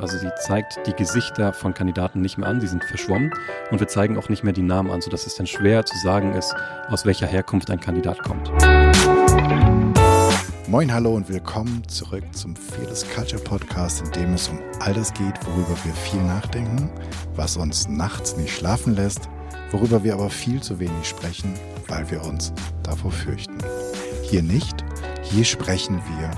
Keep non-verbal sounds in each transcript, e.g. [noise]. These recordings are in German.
Also sie zeigt die Gesichter von Kandidaten nicht mehr an, die sind verschwommen und wir zeigen auch nicht mehr die Namen an, sodass es dann schwer zu sagen ist, aus welcher Herkunft ein Kandidat kommt. Moin, hallo und willkommen zurück zum Fearless Culture Podcast, in dem es um all das geht, worüber wir viel nachdenken, was uns nachts nicht schlafen lässt, worüber wir aber viel zu wenig sprechen, weil wir uns davor fürchten. Hier nicht, hier sprechen wir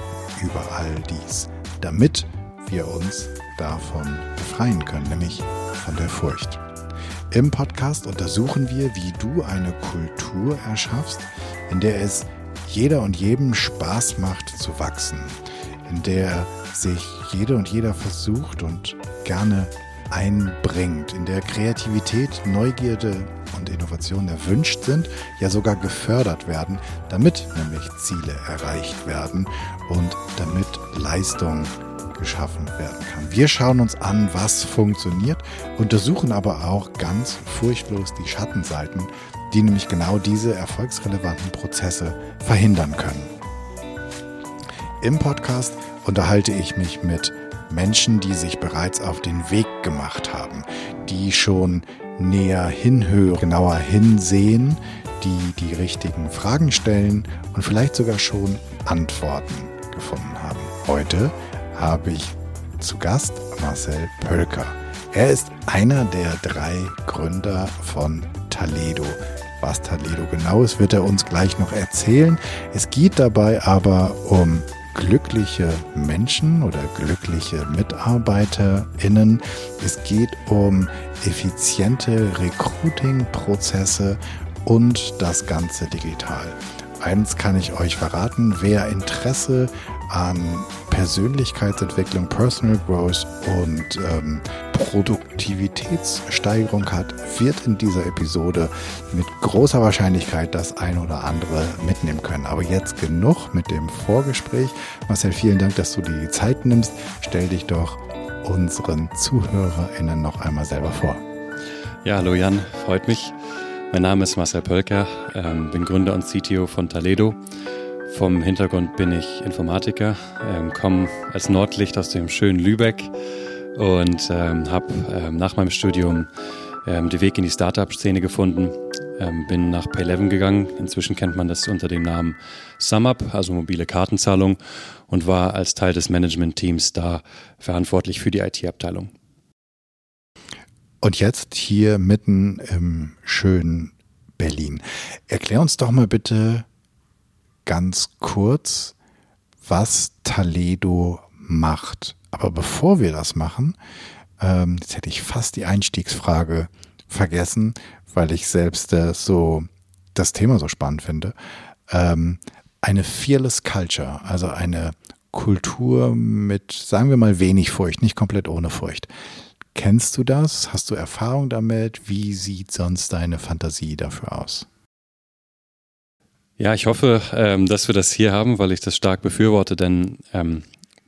über all dies, damit wir uns davon befreien können, nämlich von der Furcht. Im Podcast untersuchen wir, wie du eine Kultur erschaffst, in der es jeder und jedem Spaß macht zu wachsen, in der sich jede und jeder versucht und gerne einbringt, in der Kreativität, Neugierde und Innovation erwünscht sind, ja sogar gefördert werden, damit nämlich Ziele erreicht werden und damit Leistung geschaffen werden kann. Wir schauen uns an, was funktioniert, untersuchen aber auch ganz furchtlos die Schattenseiten, die nämlich genau diese erfolgsrelevanten Prozesse verhindern können. Im Podcast unterhalte ich mich mit Menschen, die sich bereits auf den Weg gemacht haben, die schon näher hinhören, genauer hinsehen, die die richtigen Fragen stellen und vielleicht sogar schon Antworten gefunden haben. Heute habe ich zu Gast Marcel Pölker. Er ist einer der drei Gründer von Taledo. Was Taledo genau ist, wird er uns gleich noch erzählen. Es geht dabei aber um glückliche Menschen oder glückliche MitarbeiterInnen. Es geht um effiziente Recruiting-Prozesse und das Ganze digital. Eins kann ich euch verraten, wer Interesse an Persönlichkeitsentwicklung, Personal Growth und ähm, Produktivitätssteigerung hat, wird in dieser Episode mit großer Wahrscheinlichkeit das ein oder andere mitnehmen können. Aber jetzt genug mit dem Vorgespräch. Marcel, vielen Dank, dass du die Zeit nimmst. Stell dich doch unseren ZuhörerInnen noch einmal selber vor. Ja, hallo Jan, freut mich. Mein Name ist Marcel Pölker, ähm, bin Gründer und CTO von Taledo. Vom Hintergrund bin ich Informatiker, ähm, komme als Nordlicht aus dem schönen Lübeck und ähm, habe ähm, nach meinem Studium ähm, den Weg in die Startup-Szene gefunden. Ähm, bin nach Pay11 gegangen. Inzwischen kennt man das unter dem Namen SumUp, also mobile Kartenzahlung, und war als Teil des Management-Teams da verantwortlich für die IT-Abteilung. Und jetzt hier mitten im schönen Berlin. Erklär uns doch mal bitte, ganz kurz, was Taledo macht. Aber bevor wir das machen, ähm, jetzt hätte ich fast die Einstiegsfrage vergessen, weil ich selbst äh, so das Thema so spannend finde. Ähm, eine fearless Culture, also eine Kultur mit, sagen wir mal, wenig Furcht, nicht komplett ohne Furcht. Kennst du das? Hast du Erfahrung damit? Wie sieht sonst deine Fantasie dafür aus? Ja, ich hoffe, ähm, dass wir das hier haben, weil ich das stark befürworte, denn ähm,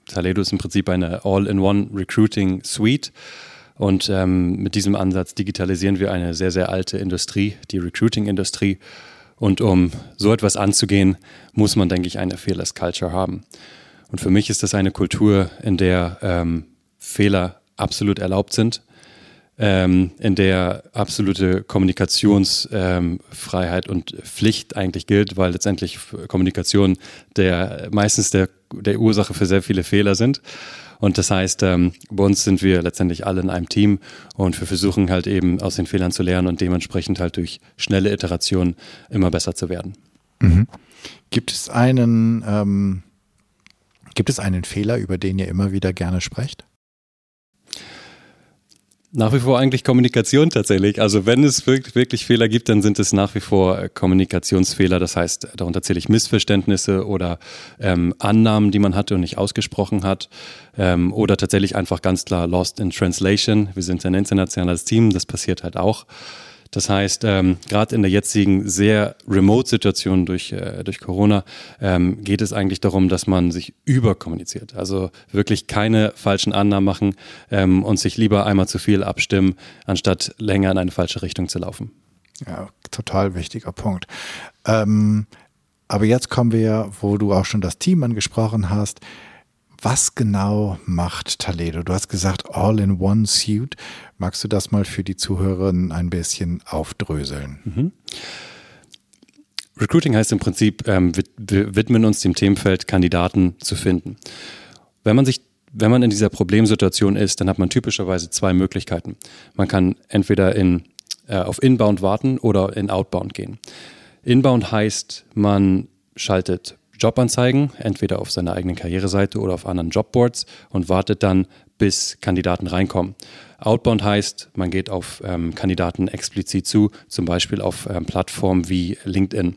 Taledo ist im Prinzip eine All-in-One Recruiting Suite. Und ähm, mit diesem Ansatz digitalisieren wir eine sehr, sehr alte Industrie, die Recruiting-Industrie. Und um so etwas anzugehen, muss man, denke ich, eine Fearless Culture haben. Und für mich ist das eine Kultur, in der ähm, Fehler absolut erlaubt sind, ähm, in der absolute Kommunikationsfreiheit ähm, und Pflicht eigentlich gilt, weil letztendlich Kommunikation der meistens der, der Ursache für sehr viele Fehler sind. Und das heißt, ähm, bei uns sind wir letztendlich alle in einem Team und wir versuchen halt eben aus den Fehlern zu lernen und dementsprechend halt durch schnelle Iterationen immer besser zu werden. Mhm. Gibt es einen, ähm, gibt es einen Fehler, über den ihr immer wieder gerne sprecht? Nach wie vor eigentlich Kommunikation tatsächlich. Also wenn es wirklich, wirklich Fehler gibt, dann sind es nach wie vor äh, Kommunikationsfehler. Das heißt, darunter zähle ich Missverständnisse oder ähm, Annahmen, die man hatte und nicht ausgesprochen hat. Ähm, oder tatsächlich einfach ganz klar Lost in Translation. Wir sind ein internationales Team, das passiert halt auch. Das heißt, ähm, gerade in der jetzigen sehr Remote-Situation durch, äh, durch Corona ähm, geht es eigentlich darum, dass man sich überkommuniziert. Also wirklich keine falschen Annahmen machen ähm, und sich lieber einmal zu viel abstimmen, anstatt länger in eine falsche Richtung zu laufen. Ja, total wichtiger Punkt. Ähm, aber jetzt kommen wir, wo du auch schon das Team angesprochen hast. Was genau macht Taledo? Du hast gesagt All-in-One-Suit. Magst du das mal für die Zuhörerinnen ein bisschen aufdröseln? Mhm. Recruiting heißt im Prinzip, ähm, wir widmen uns dem Themenfeld, Kandidaten zu finden. Wenn man sich wenn man in dieser Problemsituation ist, dann hat man typischerweise zwei Möglichkeiten. Man kann entweder in, äh, auf Inbound warten oder in Outbound gehen. Inbound heißt, man schaltet Jobanzeigen, entweder auf seiner eigenen Karriereseite oder auf anderen Jobboards und wartet dann, bis Kandidaten reinkommen. Outbound heißt, man geht auf ähm, Kandidaten explizit zu, zum Beispiel auf ähm, Plattformen wie LinkedIn.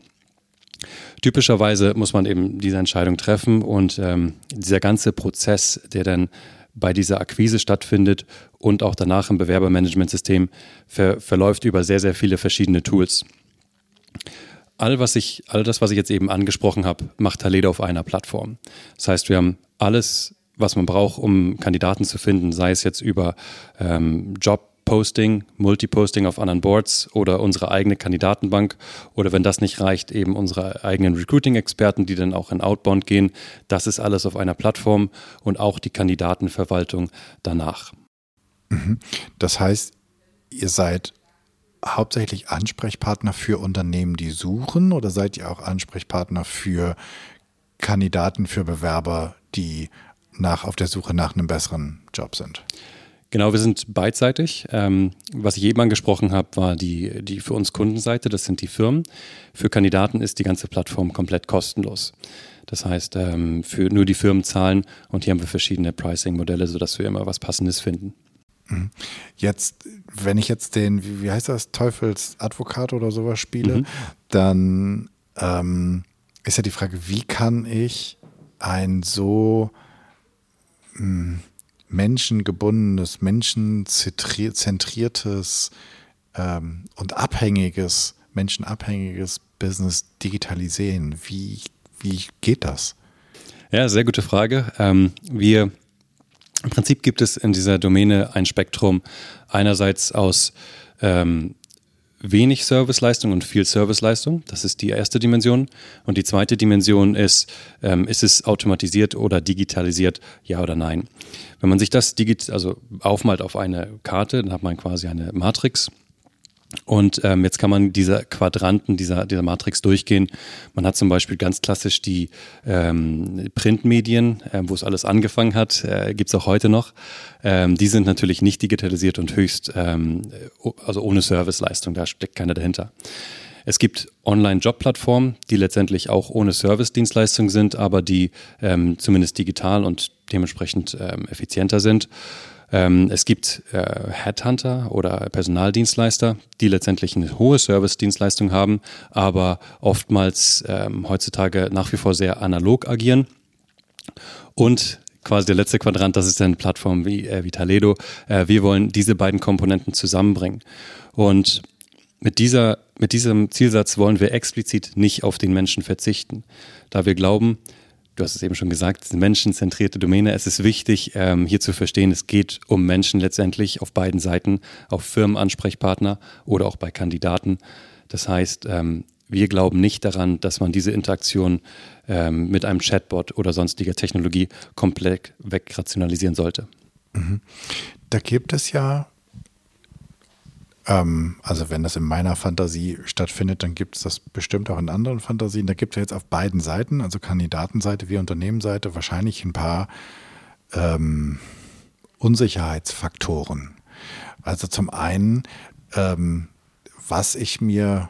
Typischerweise muss man eben diese Entscheidung treffen und ähm, dieser ganze Prozess, der dann bei dieser Akquise stattfindet und auch danach im Bewerbermanagementsystem ver verläuft über sehr, sehr viele verschiedene Tools. All, was ich, all das, was ich jetzt eben angesprochen habe, macht Taleda auf einer Plattform. Das heißt, wir haben alles, was man braucht, um Kandidaten zu finden, sei es jetzt über ähm, Job Posting, Multiposting auf anderen Boards oder unsere eigene Kandidatenbank oder wenn das nicht reicht, eben unsere eigenen Recruiting-Experten, die dann auch in Outbound gehen. Das ist alles auf einer Plattform und auch die Kandidatenverwaltung danach. Mhm. Das heißt, ihr seid hauptsächlich Ansprechpartner für Unternehmen, die suchen oder seid ihr auch Ansprechpartner für Kandidaten, für Bewerber, die nach, auf der Suche nach einem besseren Job sind? Genau, wir sind beidseitig. Ähm, was ich eben angesprochen habe, war die, die für uns Kundenseite, das sind die Firmen. Für Kandidaten ist die ganze Plattform komplett kostenlos. Das heißt, ähm, für nur die Firmen zahlen und hier haben wir verschiedene Pricing-Modelle, sodass wir immer was Passendes finden. Mhm. Jetzt, wenn ich jetzt den, wie, wie heißt das, Teufelsadvokat oder sowas spiele, mhm. dann ähm, ist ja die Frage, wie kann ich ein so mh, hm, menschengebundenes, menschenzentriertes ähm, und abhängiges, menschenabhängiges Business digitalisieren? Wie, wie geht das? Ja, sehr gute Frage. Ähm, wir im Prinzip gibt es in dieser Domäne ein Spektrum einerseits aus ähm, wenig Serviceleistung und viel Serviceleistung. Das ist die erste Dimension. Und die zweite Dimension ist, ähm, ist es automatisiert oder digitalisiert, ja oder nein. Wenn man sich das digit also aufmalt auf eine Karte, dann hat man quasi eine Matrix und ähm, jetzt kann man diese Quadranten dieser, dieser Matrix durchgehen. Man hat zum Beispiel ganz klassisch die ähm, Printmedien, äh, wo es alles angefangen hat, äh, gibt es auch heute noch. Ähm, die sind natürlich nicht digitalisiert und höchst, ähm, also ohne Serviceleistung, da steckt keiner dahinter. Es gibt Online-Job-Plattformen, die letztendlich auch ohne Service-Dienstleistung sind, aber die ähm, zumindest digital und dementsprechend ähm, effizienter sind. Ähm, es gibt äh, Headhunter oder Personaldienstleister, die letztendlich eine hohe Service-Dienstleistung haben, aber oftmals ähm, heutzutage nach wie vor sehr analog agieren. Und quasi der letzte Quadrant, das ist dann Plattformen wie, äh, wie Taledo. Äh, wir wollen diese beiden Komponenten zusammenbringen. Und mit, dieser, mit diesem Zielsatz wollen wir explizit nicht auf den Menschen verzichten, da wir glauben, du hast es eben schon gesagt, es ist eine menschenzentrierte Domäne. Es ist wichtig, ähm, hier zu verstehen, es geht um Menschen letztendlich auf beiden Seiten, auf Firmenansprechpartner oder auch bei Kandidaten. Das heißt, ähm, wir glauben nicht daran, dass man diese Interaktion ähm, mit einem Chatbot oder sonstiger Technologie komplett wegrationalisieren sollte. Mhm. Da gibt es ja ähm, also wenn das in meiner Fantasie stattfindet, dann gibt es das bestimmt auch in anderen Fantasien. Da gibt es ja jetzt auf beiden Seiten, also Kandidatenseite wie Unternehmensseite, wahrscheinlich ein paar ähm, Unsicherheitsfaktoren. Also zum einen, ähm, was ich mir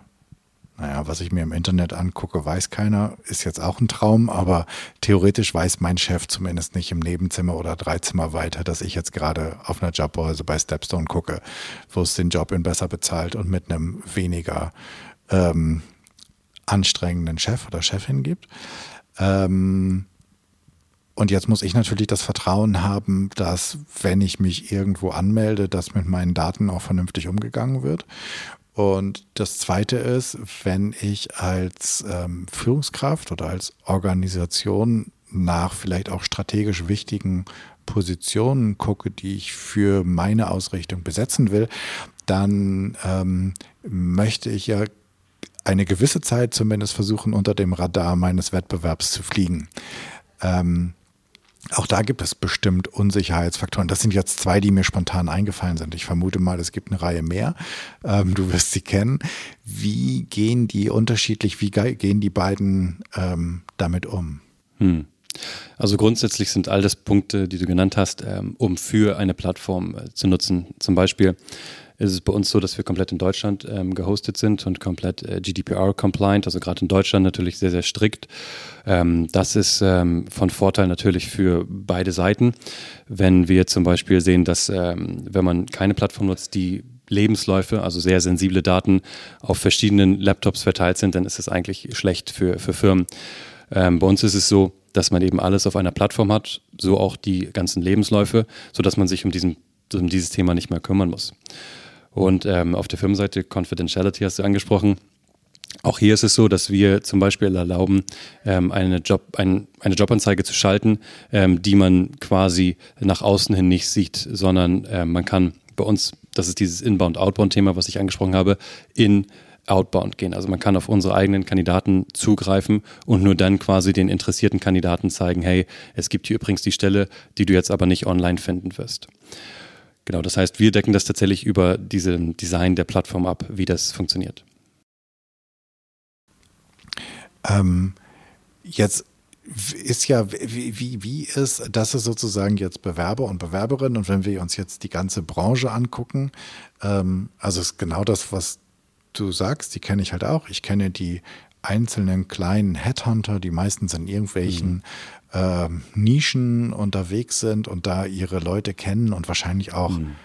naja, was ich mir im Internet angucke, weiß keiner. Ist jetzt auch ein Traum, aber theoretisch weiß mein Chef zumindest nicht im Nebenzimmer oder drei Zimmer weiter, dass ich jetzt gerade auf einer Jobbörse bei Stepstone gucke, wo es den Job in besser bezahlt und mit einem weniger ähm, anstrengenden Chef oder Chefin gibt. Ähm, und jetzt muss ich natürlich das Vertrauen haben, dass wenn ich mich irgendwo anmelde, dass mit meinen Daten auch vernünftig umgegangen wird. Und das Zweite ist, wenn ich als ähm, Führungskraft oder als Organisation nach vielleicht auch strategisch wichtigen Positionen gucke, die ich für meine Ausrichtung besetzen will, dann ähm, möchte ich ja eine gewisse Zeit zumindest versuchen, unter dem Radar meines Wettbewerbs zu fliegen. Ähm, auch da gibt es bestimmt Unsicherheitsfaktoren. Das sind jetzt zwei, die mir spontan eingefallen sind. Ich vermute mal, es gibt eine Reihe mehr. Ähm, du wirst sie kennen. Wie gehen die unterschiedlich, wie gehen die beiden ähm, damit um? Hm. Also grundsätzlich sind all das Punkte, die du genannt hast, ähm, um für eine Plattform äh, zu nutzen. Zum Beispiel ist es bei uns so, dass wir komplett in Deutschland ähm, gehostet sind und komplett äh, GDPR-compliant, also gerade in Deutschland natürlich sehr, sehr strikt. Ähm, das ist ähm, von Vorteil natürlich für beide Seiten. Wenn wir zum Beispiel sehen, dass ähm, wenn man keine Plattform nutzt, die Lebensläufe, also sehr sensible Daten auf verschiedenen Laptops verteilt sind, dann ist es eigentlich schlecht für, für Firmen. Ähm, bei uns ist es so, dass man eben alles auf einer Plattform hat, so auch die ganzen Lebensläufe, sodass man sich um, diesen, um dieses Thema nicht mehr kümmern muss. Und ähm, auf der Firmenseite Confidentiality hast du angesprochen. Auch hier ist es so, dass wir zum Beispiel erlauben, ähm, eine, Job, ein, eine Jobanzeige zu schalten, ähm, die man quasi nach außen hin nicht sieht, sondern äh, man kann bei uns, das ist dieses Inbound-Outbound-Thema, was ich angesprochen habe, in Outbound gehen. Also man kann auf unsere eigenen Kandidaten zugreifen und nur dann quasi den interessierten Kandidaten zeigen, hey, es gibt hier übrigens die Stelle, die du jetzt aber nicht online finden wirst. Genau, das heißt, wir decken das tatsächlich über diesen Design der Plattform ab, wie das funktioniert. Ähm, jetzt ist ja, wie, wie, wie ist, das ist sozusagen jetzt Bewerber und Bewerberinnen und wenn wir uns jetzt die ganze Branche angucken, ähm, also ist genau das, was du sagst, die kenne ich halt auch. Ich kenne die einzelnen kleinen Headhunter, die meistens in irgendwelchen mhm äh, Nischen unterwegs sind und da ihre Leute kennen und wahrscheinlich auch mhm.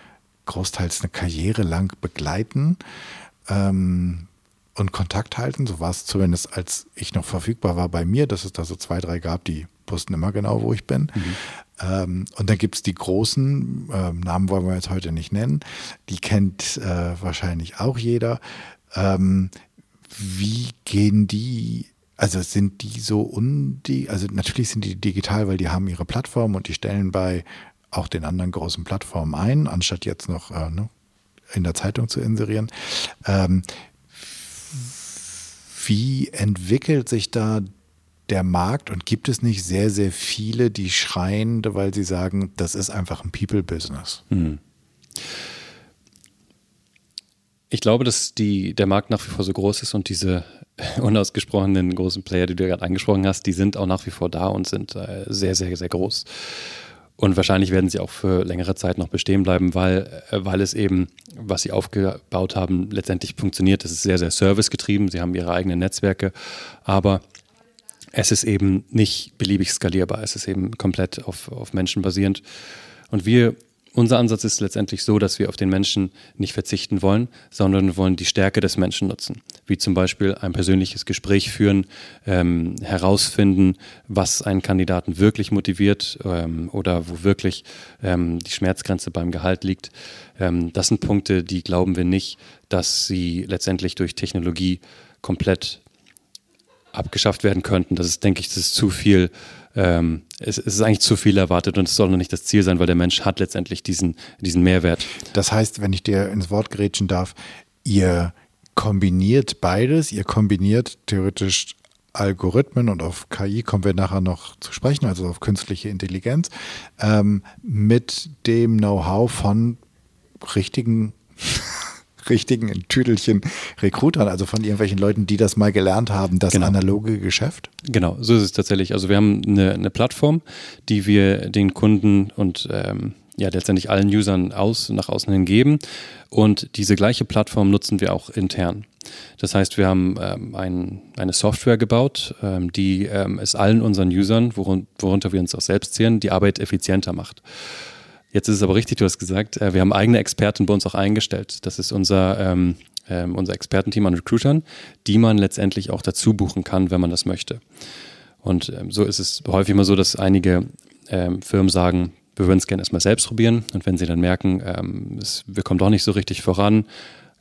großteils eine Karriere lang begleiten ähm, und Kontakt halten. So war es zumindest, als ich noch verfügbar war bei mir, dass es da so zwei, drei gab, die wussten immer genau, wo ich bin. Mhm. Ähm, und dann gibt es die großen, äh, Namen wollen wir jetzt heute nicht nennen, die kennt äh, wahrscheinlich auch jeder. Ähm, wie gehen die also sind die so undi, also natürlich sind die digital, weil die haben ihre Plattform und die stellen bei auch den anderen großen Plattformen ein, anstatt jetzt noch äh, ne, in der Zeitung zu inserieren. Ähm, wie entwickelt sich da der Markt und gibt es nicht sehr, sehr viele, die schreien, weil sie sagen, das ist einfach ein People-Business? Hm. Ich glaube, dass die, der Markt nach wie vor so groß ist und diese [laughs] unausgesprochenen großen Player, die du gerade angesprochen hast, die sind auch nach wie vor da und sind äh, sehr, sehr, sehr groß. Und wahrscheinlich werden sie auch für längere Zeit noch bestehen bleiben, weil, äh, weil es eben, was sie aufgebaut haben, letztendlich funktioniert. Es ist sehr, sehr servicegetrieben. Sie haben ihre eigenen Netzwerke, aber es ist eben nicht beliebig skalierbar. Es ist eben komplett auf, auf Menschen basierend. Und wir unser Ansatz ist letztendlich so, dass wir auf den Menschen nicht verzichten wollen, sondern wollen die Stärke des Menschen nutzen. Wie zum Beispiel ein persönliches Gespräch führen, ähm, herausfinden, was einen Kandidaten wirklich motiviert ähm, oder wo wirklich ähm, die Schmerzgrenze beim Gehalt liegt. Ähm, das sind Punkte, die glauben wir nicht, dass sie letztendlich durch Technologie komplett abgeschafft werden könnten. Das ist, denke ich, das ist zu viel ähm, es, es, ist eigentlich zu viel erwartet und es soll noch nicht das Ziel sein, weil der Mensch hat letztendlich diesen, diesen Mehrwert. Das heißt, wenn ich dir ins Wort grätschen darf, ihr kombiniert beides, ihr kombiniert theoretisch Algorithmen und auf KI kommen wir nachher noch zu sprechen, also auf künstliche Intelligenz, ähm, mit dem Know-how von richtigen richtigen Tüdelchen Rekrutern, also von irgendwelchen Leuten, die das mal gelernt haben, das genau. analoge Geschäft? Genau, so ist es tatsächlich. Also wir haben eine, eine Plattform, die wir den Kunden und ähm, ja letztendlich allen Usern aus, nach außen hin geben. Und diese gleiche Plattform nutzen wir auch intern. Das heißt, wir haben ähm, ein, eine Software gebaut, ähm, die ähm, es allen unseren Usern, worun worunter wir uns auch selbst zählen, die Arbeit effizienter macht. Jetzt ist es aber richtig, du hast gesagt, äh, wir haben eigene Experten bei uns auch eingestellt. Das ist unser, ähm, äh, unser Expertenteam an Recruitern, die man letztendlich auch dazu buchen kann, wenn man das möchte. Und ähm, so ist es häufig immer so, dass einige ähm, Firmen sagen, wir würden es gerne erstmal selbst probieren. Und wenn sie dann merken, ähm, es, wir kommen doch nicht so richtig voran,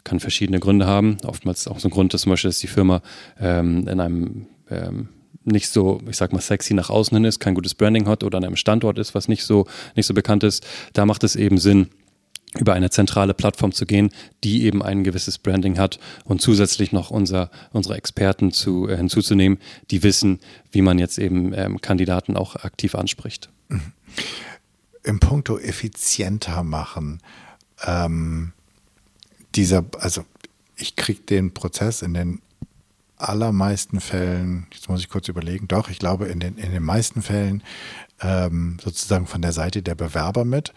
kann verschiedene Gründe haben. Oftmals auch so ein Grund, dass zum Beispiel, dass die Firma ähm, in einem ähm, nicht so, ich sag mal, sexy nach außen hin ist, kein gutes Branding hat oder an einem Standort ist, was nicht so, nicht so bekannt ist, da macht es eben Sinn, über eine zentrale Plattform zu gehen, die eben ein gewisses Branding hat und zusätzlich noch unser, unsere Experten zu, äh, hinzuzunehmen, die wissen, wie man jetzt eben ähm, Kandidaten auch aktiv anspricht. Mhm. Im Punkto effizienter machen, ähm, dieser, also ich kriege den Prozess in den allermeisten Fällen, jetzt muss ich kurz überlegen, doch, ich glaube in den, in den meisten Fällen ähm, sozusagen von der Seite der Bewerber mit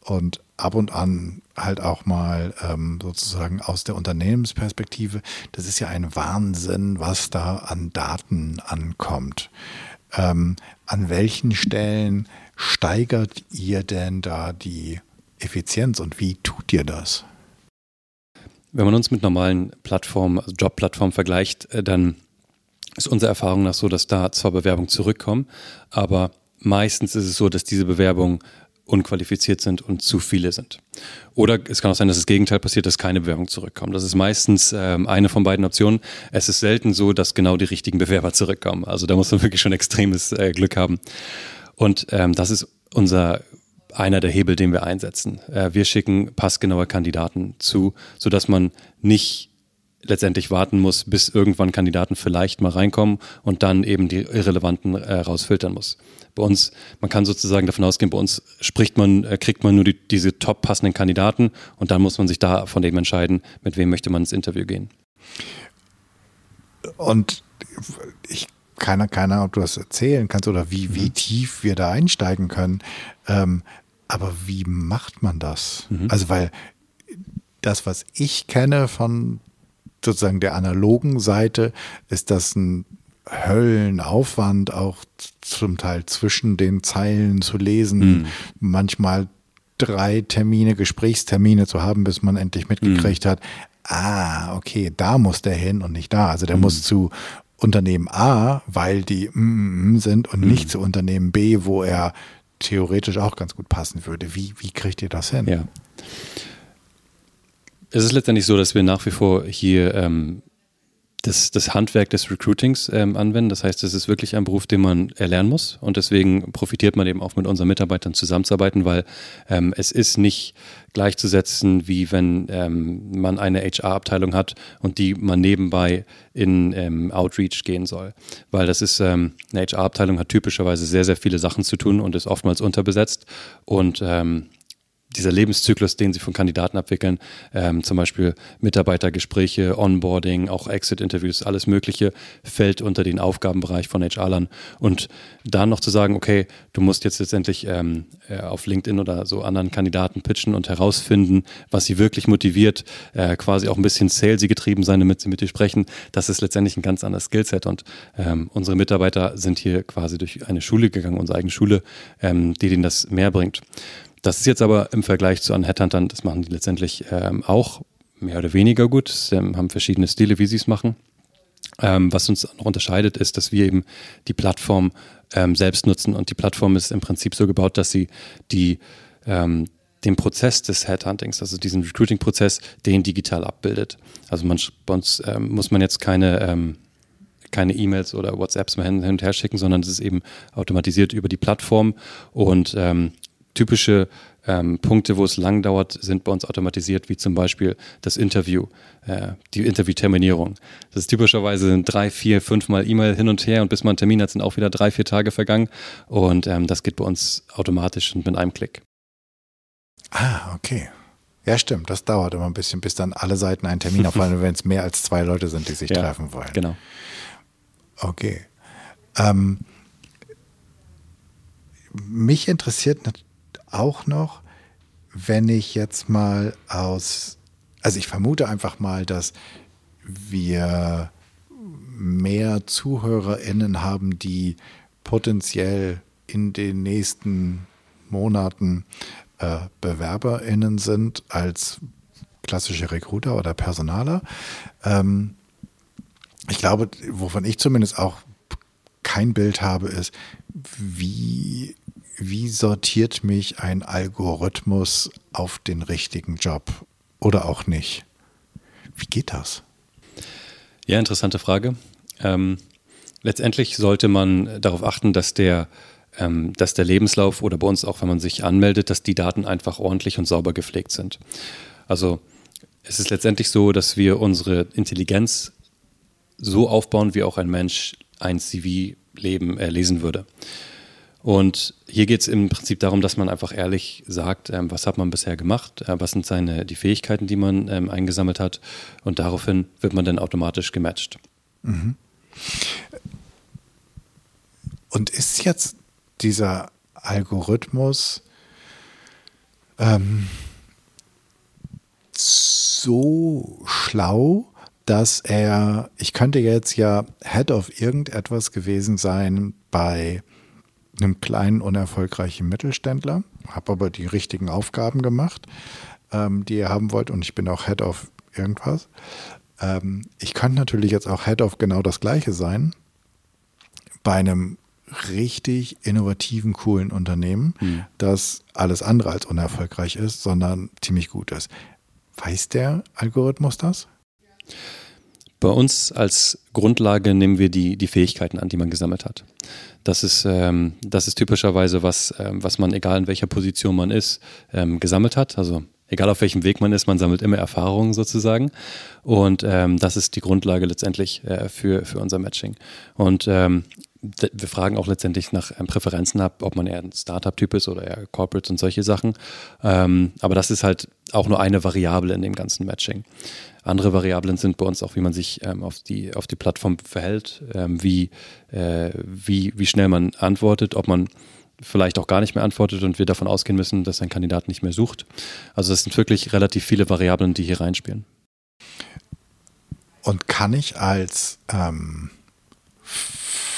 und ab und an halt auch mal ähm, sozusagen aus der Unternehmensperspektive. Das ist ja ein Wahnsinn, was da an Daten ankommt. Ähm, an welchen Stellen steigert ihr denn da die Effizienz und wie tut ihr das? Wenn man uns mit normalen Plattformen, also Jobplattformen vergleicht, äh, dann ist unsere Erfahrung nach so, dass da zwar Bewerbungen zurückkommen, aber meistens ist es so, dass diese Bewerbungen unqualifiziert sind und zu viele sind. Oder es kann auch sein, dass das Gegenteil passiert, dass keine Bewerbungen zurückkommen. Das ist meistens ähm, eine von beiden Optionen. Es ist selten so, dass genau die richtigen Bewerber zurückkommen. Also da muss man wirklich schon extremes äh, Glück haben. Und ähm, das ist unser einer der Hebel, den wir einsetzen. Äh, wir schicken passgenaue Kandidaten zu, sodass man nicht letztendlich warten muss, bis irgendwann Kandidaten vielleicht mal reinkommen und dann eben die irrelevanten äh, rausfiltern muss. Bei uns, man kann sozusagen davon ausgehen, bei uns spricht man, äh, kriegt man nur die, diese top passenden Kandidaten und dann muss man sich da von dem entscheiden, mit wem möchte man ins Interview gehen. Und ich keiner, keiner, ob du das erzählen kannst oder wie, wie mhm. tief wir da einsteigen können. Ähm, aber wie macht man das? Mhm. Also, weil das, was ich kenne von sozusagen der analogen Seite, ist das ein Höllenaufwand, auch zum Teil zwischen den Zeilen zu lesen, mhm. manchmal drei Termine, Gesprächstermine zu haben, bis man endlich mitgekriegt mhm. hat, ah, okay, da muss der hin und nicht da. Also der mhm. muss zu Unternehmen A, weil die mm, sind und nicht mhm. zu Unternehmen B, wo er theoretisch auch ganz gut passen würde. Wie, wie kriegt ihr das hin? Ja. Es ist letztendlich so, dass wir nach wie vor hier ähm, das, das Handwerk des Recruitings ähm, anwenden. Das heißt, es ist wirklich ein Beruf, den man erlernen muss und deswegen profitiert man eben auch mit unseren Mitarbeitern zusammenzuarbeiten, weil ähm, es ist nicht gleichzusetzen, wie wenn ähm, man eine HR-Abteilung hat und die man nebenbei in ähm, Outreach gehen soll. Weil das ist, ähm, eine HR-Abteilung hat typischerweise sehr, sehr viele Sachen zu tun und ist oftmals unterbesetzt und ähm, dieser Lebenszyklus, den sie von Kandidaten abwickeln, ähm, zum Beispiel Mitarbeitergespräche, Onboarding, auch Exit-Interviews, alles Mögliche, fällt unter den Aufgabenbereich von HR-Lern. Und dann noch zu sagen, okay, du musst jetzt letztendlich ähm, äh, auf LinkedIn oder so anderen Kandidaten pitchen und herausfinden, was sie wirklich motiviert, äh, quasi auch ein bisschen salesy getrieben sein, damit sie mit dir sprechen, das ist letztendlich ein ganz anderes Skillset. Und ähm, unsere Mitarbeiter sind hier quasi durch eine Schule gegangen, unsere eigene Schule, ähm, die denen das mehr bringt. Das ist jetzt aber im Vergleich zu anderen Headhuntern, das machen die letztendlich ähm, auch mehr oder weniger gut, Sie haben verschiedene Stile, wie sie es machen. Ähm, was uns noch unterscheidet, ist, dass wir eben die Plattform ähm, selbst nutzen und die Plattform ist im Prinzip so gebaut, dass sie die ähm, den Prozess des Headhuntings, also diesen Recruiting-Prozess, den digital abbildet. Also man, uns ähm, muss man jetzt keine ähm, keine E-Mails oder WhatsApps mehr hin, und her schicken, sondern es ist eben automatisiert über die Plattform und ähm, typische ähm, Punkte, wo es lang dauert, sind bei uns automatisiert, wie zum Beispiel das Interview, äh, die Interviewterminierung. Das ist typischerweise drei, vier, fünf Mal E-Mail hin und her und bis man einen Termin hat, sind auch wieder drei, vier Tage vergangen. Und ähm, das geht bei uns automatisch und mit einem Klick. Ah, okay. Ja, stimmt. Das dauert immer ein bisschen, bis dann alle Seiten einen Termin [laughs] aufhalten, wenn es mehr als zwei Leute sind, die sich ja, treffen wollen. Genau. Okay. Ähm, mich interessiert auch noch, wenn ich jetzt mal aus, also ich vermute einfach mal, dass wir mehr ZuhörerInnen haben, die potenziell in den nächsten Monaten äh, BewerberInnen sind als klassische Recruiter oder Personaler. Ähm, ich glaube, wovon ich zumindest auch kein Bild habe, ist, wie wie sortiert mich ein Algorithmus auf den richtigen Job oder auch nicht? Wie geht das? Ja, interessante Frage. Ähm, letztendlich sollte man darauf achten, dass der ähm, dass der Lebenslauf oder bei uns auch, wenn man sich anmeldet, dass die Daten einfach ordentlich und sauber gepflegt sind. Also es ist letztendlich so, dass wir unsere Intelligenz so aufbauen, wie auch ein Mensch ein CV leben, äh, lesen würde. Und hier geht es im Prinzip darum, dass man einfach ehrlich sagt, ähm, was hat man bisher gemacht, äh, was sind seine die Fähigkeiten, die man ähm, eingesammelt hat und daraufhin wird man dann automatisch gematcht. Mhm. Und ist jetzt dieser Algorithmus ähm, so schlau, dass er, ich könnte jetzt ja Head of irgendetwas gewesen sein bei einem kleinen, unerfolgreichen Mittelständler, habe aber die richtigen Aufgaben gemacht, ähm, die ihr haben wollt und ich bin auch Head of irgendwas. Ähm, ich könnte natürlich jetzt auch Head of genau das gleiche sein bei einem richtig innovativen, coolen Unternehmen, mhm. das alles andere als unerfolgreich ist, sondern ziemlich gut ist. Weiß der Algorithmus das? Bei uns als Grundlage nehmen wir die, die Fähigkeiten an, die man gesammelt hat. Das ist, ähm, das ist typischerweise was, ähm, was man, egal in welcher Position man ist, ähm, gesammelt hat. Also egal auf welchem Weg man ist, man sammelt immer Erfahrungen sozusagen. Und ähm, das ist die Grundlage letztendlich äh, für, für unser Matching. Und ähm, wir fragen auch letztendlich nach ähm, Präferenzen ab, ob man eher ein Startup-Typ ist oder eher Corporate und solche Sachen. Ähm, aber das ist halt auch nur eine Variable in dem ganzen Matching. Andere Variablen sind bei uns auch, wie man sich ähm, auf, die, auf die Plattform verhält, ähm, wie, äh, wie, wie schnell man antwortet, ob man vielleicht auch gar nicht mehr antwortet und wir davon ausgehen müssen, dass ein Kandidat nicht mehr sucht. Also es sind wirklich relativ viele Variablen, die hier reinspielen. Und kann ich als ähm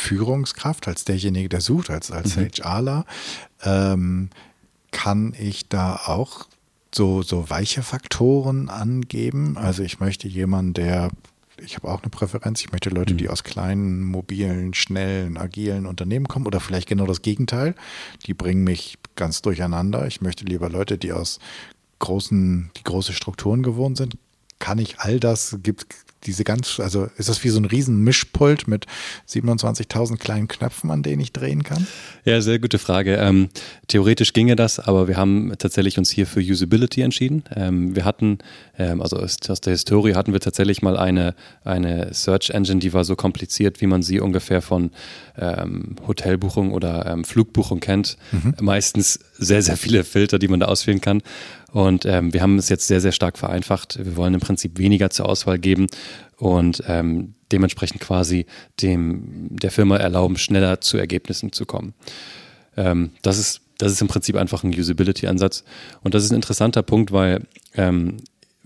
Führungskraft, als derjenige, der sucht, als, als mhm. HRler, ähm, kann ich da auch so, so weiche Faktoren angeben? Also ich möchte jemanden, der, ich habe auch eine Präferenz, ich möchte Leute, mhm. die aus kleinen, mobilen, schnellen, agilen Unternehmen kommen oder vielleicht genau das Gegenteil. Die bringen mich ganz durcheinander. Ich möchte lieber Leute, die aus großen, die große Strukturen gewohnt sind. Kann ich all das, gibt, diese ganz, also ist das wie so ein riesen Mischpult mit 27.000 kleinen Knöpfen, an denen ich drehen kann? Ja, sehr gute Frage. Ähm, theoretisch ginge das, aber wir haben tatsächlich uns hier für Usability entschieden. Ähm, wir hatten, ähm, also aus, aus, der Historie hatten wir tatsächlich mal eine, eine Search Engine, die war so kompliziert, wie man sie ungefähr von ähm, Hotelbuchung oder ähm, Flugbuchung kennt. Mhm. Meistens sehr, sehr viele Filter, die man da auswählen kann. Und ähm, wir haben es jetzt sehr, sehr stark vereinfacht. Wir wollen im Prinzip weniger zur Auswahl geben und ähm, dementsprechend quasi dem, der Firma erlauben, schneller zu Ergebnissen zu kommen. Ähm, das, ist, das ist im Prinzip einfach ein Usability-Ansatz. Und das ist ein interessanter Punkt, weil ähm,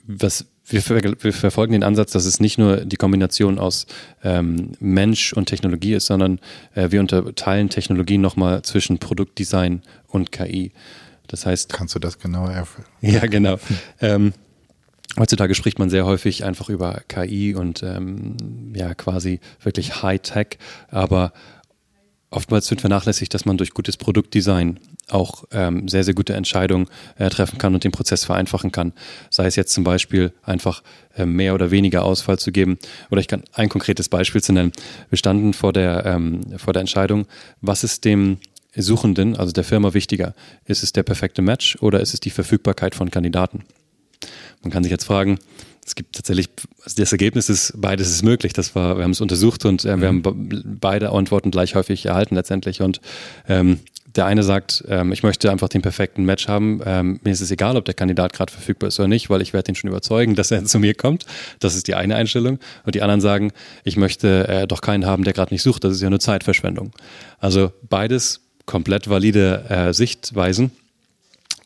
was, wir, wir, verfolgen den Ansatz, dass es nicht nur die Kombination aus ähm, Mensch und Technologie ist, sondern äh, wir unterteilen Technologie nochmal zwischen Produktdesign und KI. Das heißt. Kannst du das genauer erfüllen? [laughs] Ja, genau. ähm, heutzutage spricht man sehr häufig einfach über KI und ähm, ja, quasi wirklich High-Tech, aber oftmals wird vernachlässigt, dass man durch gutes Produktdesign auch ähm, sehr, sehr gute Entscheidungen äh, treffen kann und den Prozess vereinfachen kann. Sei es jetzt zum Beispiel einfach äh, mehr oder weniger Ausfall zu geben. Oder ich kann ein konkretes Beispiel zu nennen. Wir standen vor der, ähm, vor der Entscheidung, was ist dem Suchenden, also der Firma, wichtiger? Ist es der perfekte Match oder ist es die Verfügbarkeit von Kandidaten? Man kann sich jetzt fragen, es gibt tatsächlich, also das Ergebnis ist, beides ist möglich. Das war, wir haben es untersucht und äh, wir haben beide Antworten gleich häufig erhalten letztendlich. Und ähm, der eine sagt, ähm, ich möchte einfach den perfekten Match haben. Ähm, mir ist es egal, ob der Kandidat gerade verfügbar ist oder nicht, weil ich werde ihn schon überzeugen, dass er [laughs] zu mir kommt. Das ist die eine Einstellung. Und die anderen sagen, ich möchte äh, doch keinen haben, der gerade nicht sucht. Das ist ja nur Zeitverschwendung. Also beides komplett valide äh, Sichtweisen.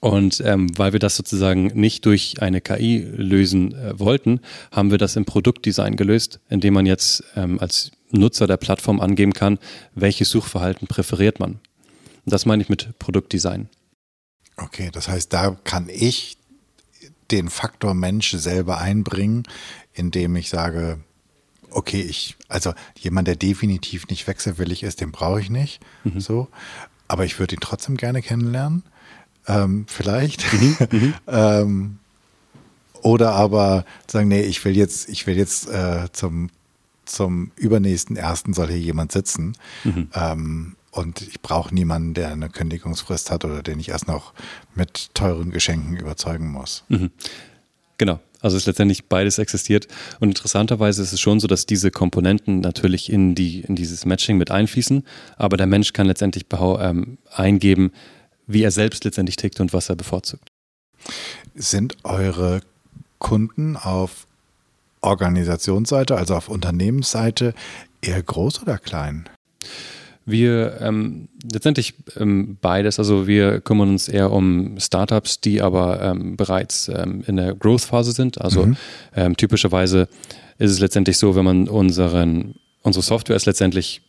Und ähm, weil wir das sozusagen nicht durch eine KI lösen äh, wollten, haben wir das im Produktdesign gelöst, indem man jetzt ähm, als Nutzer der Plattform angeben kann, welches Suchverhalten präferiert man. Das meine ich mit Produktdesign. Okay, das heißt, da kann ich den Faktor Mensch selber einbringen, indem ich sage, okay, ich, also jemand, der definitiv nicht wechselwillig ist, den brauche ich nicht. Mhm. So. Aber ich würde ihn trotzdem gerne kennenlernen. Ähm, vielleicht. Mhm. Mhm. [laughs] ähm, oder aber sagen, nee, ich will jetzt, ich will jetzt äh, zum, zum übernächsten ersten soll hier jemand sitzen. Mhm. Ähm, und ich brauche niemanden, der eine Kündigungsfrist hat oder den ich erst noch mit teuren Geschenken überzeugen muss. Mhm. Genau. Also es ist letztendlich beides existiert. Und interessanterweise ist es schon so, dass diese Komponenten natürlich in, die, in dieses Matching mit einfließen, aber der Mensch kann letztendlich ähm, eingeben, wie er selbst letztendlich tickt und was er bevorzugt. Sind eure Kunden auf Organisationsseite, also auf Unternehmensseite, eher groß oder klein? Wir ähm, letztendlich ähm, beides. Also wir kümmern uns eher um Startups, die aber ähm, bereits ähm, in der Growth-Phase sind. Also mhm. Ähm, typischerweise ist es letztendlich so, wenn man unseren, unsere Software ist letztendlich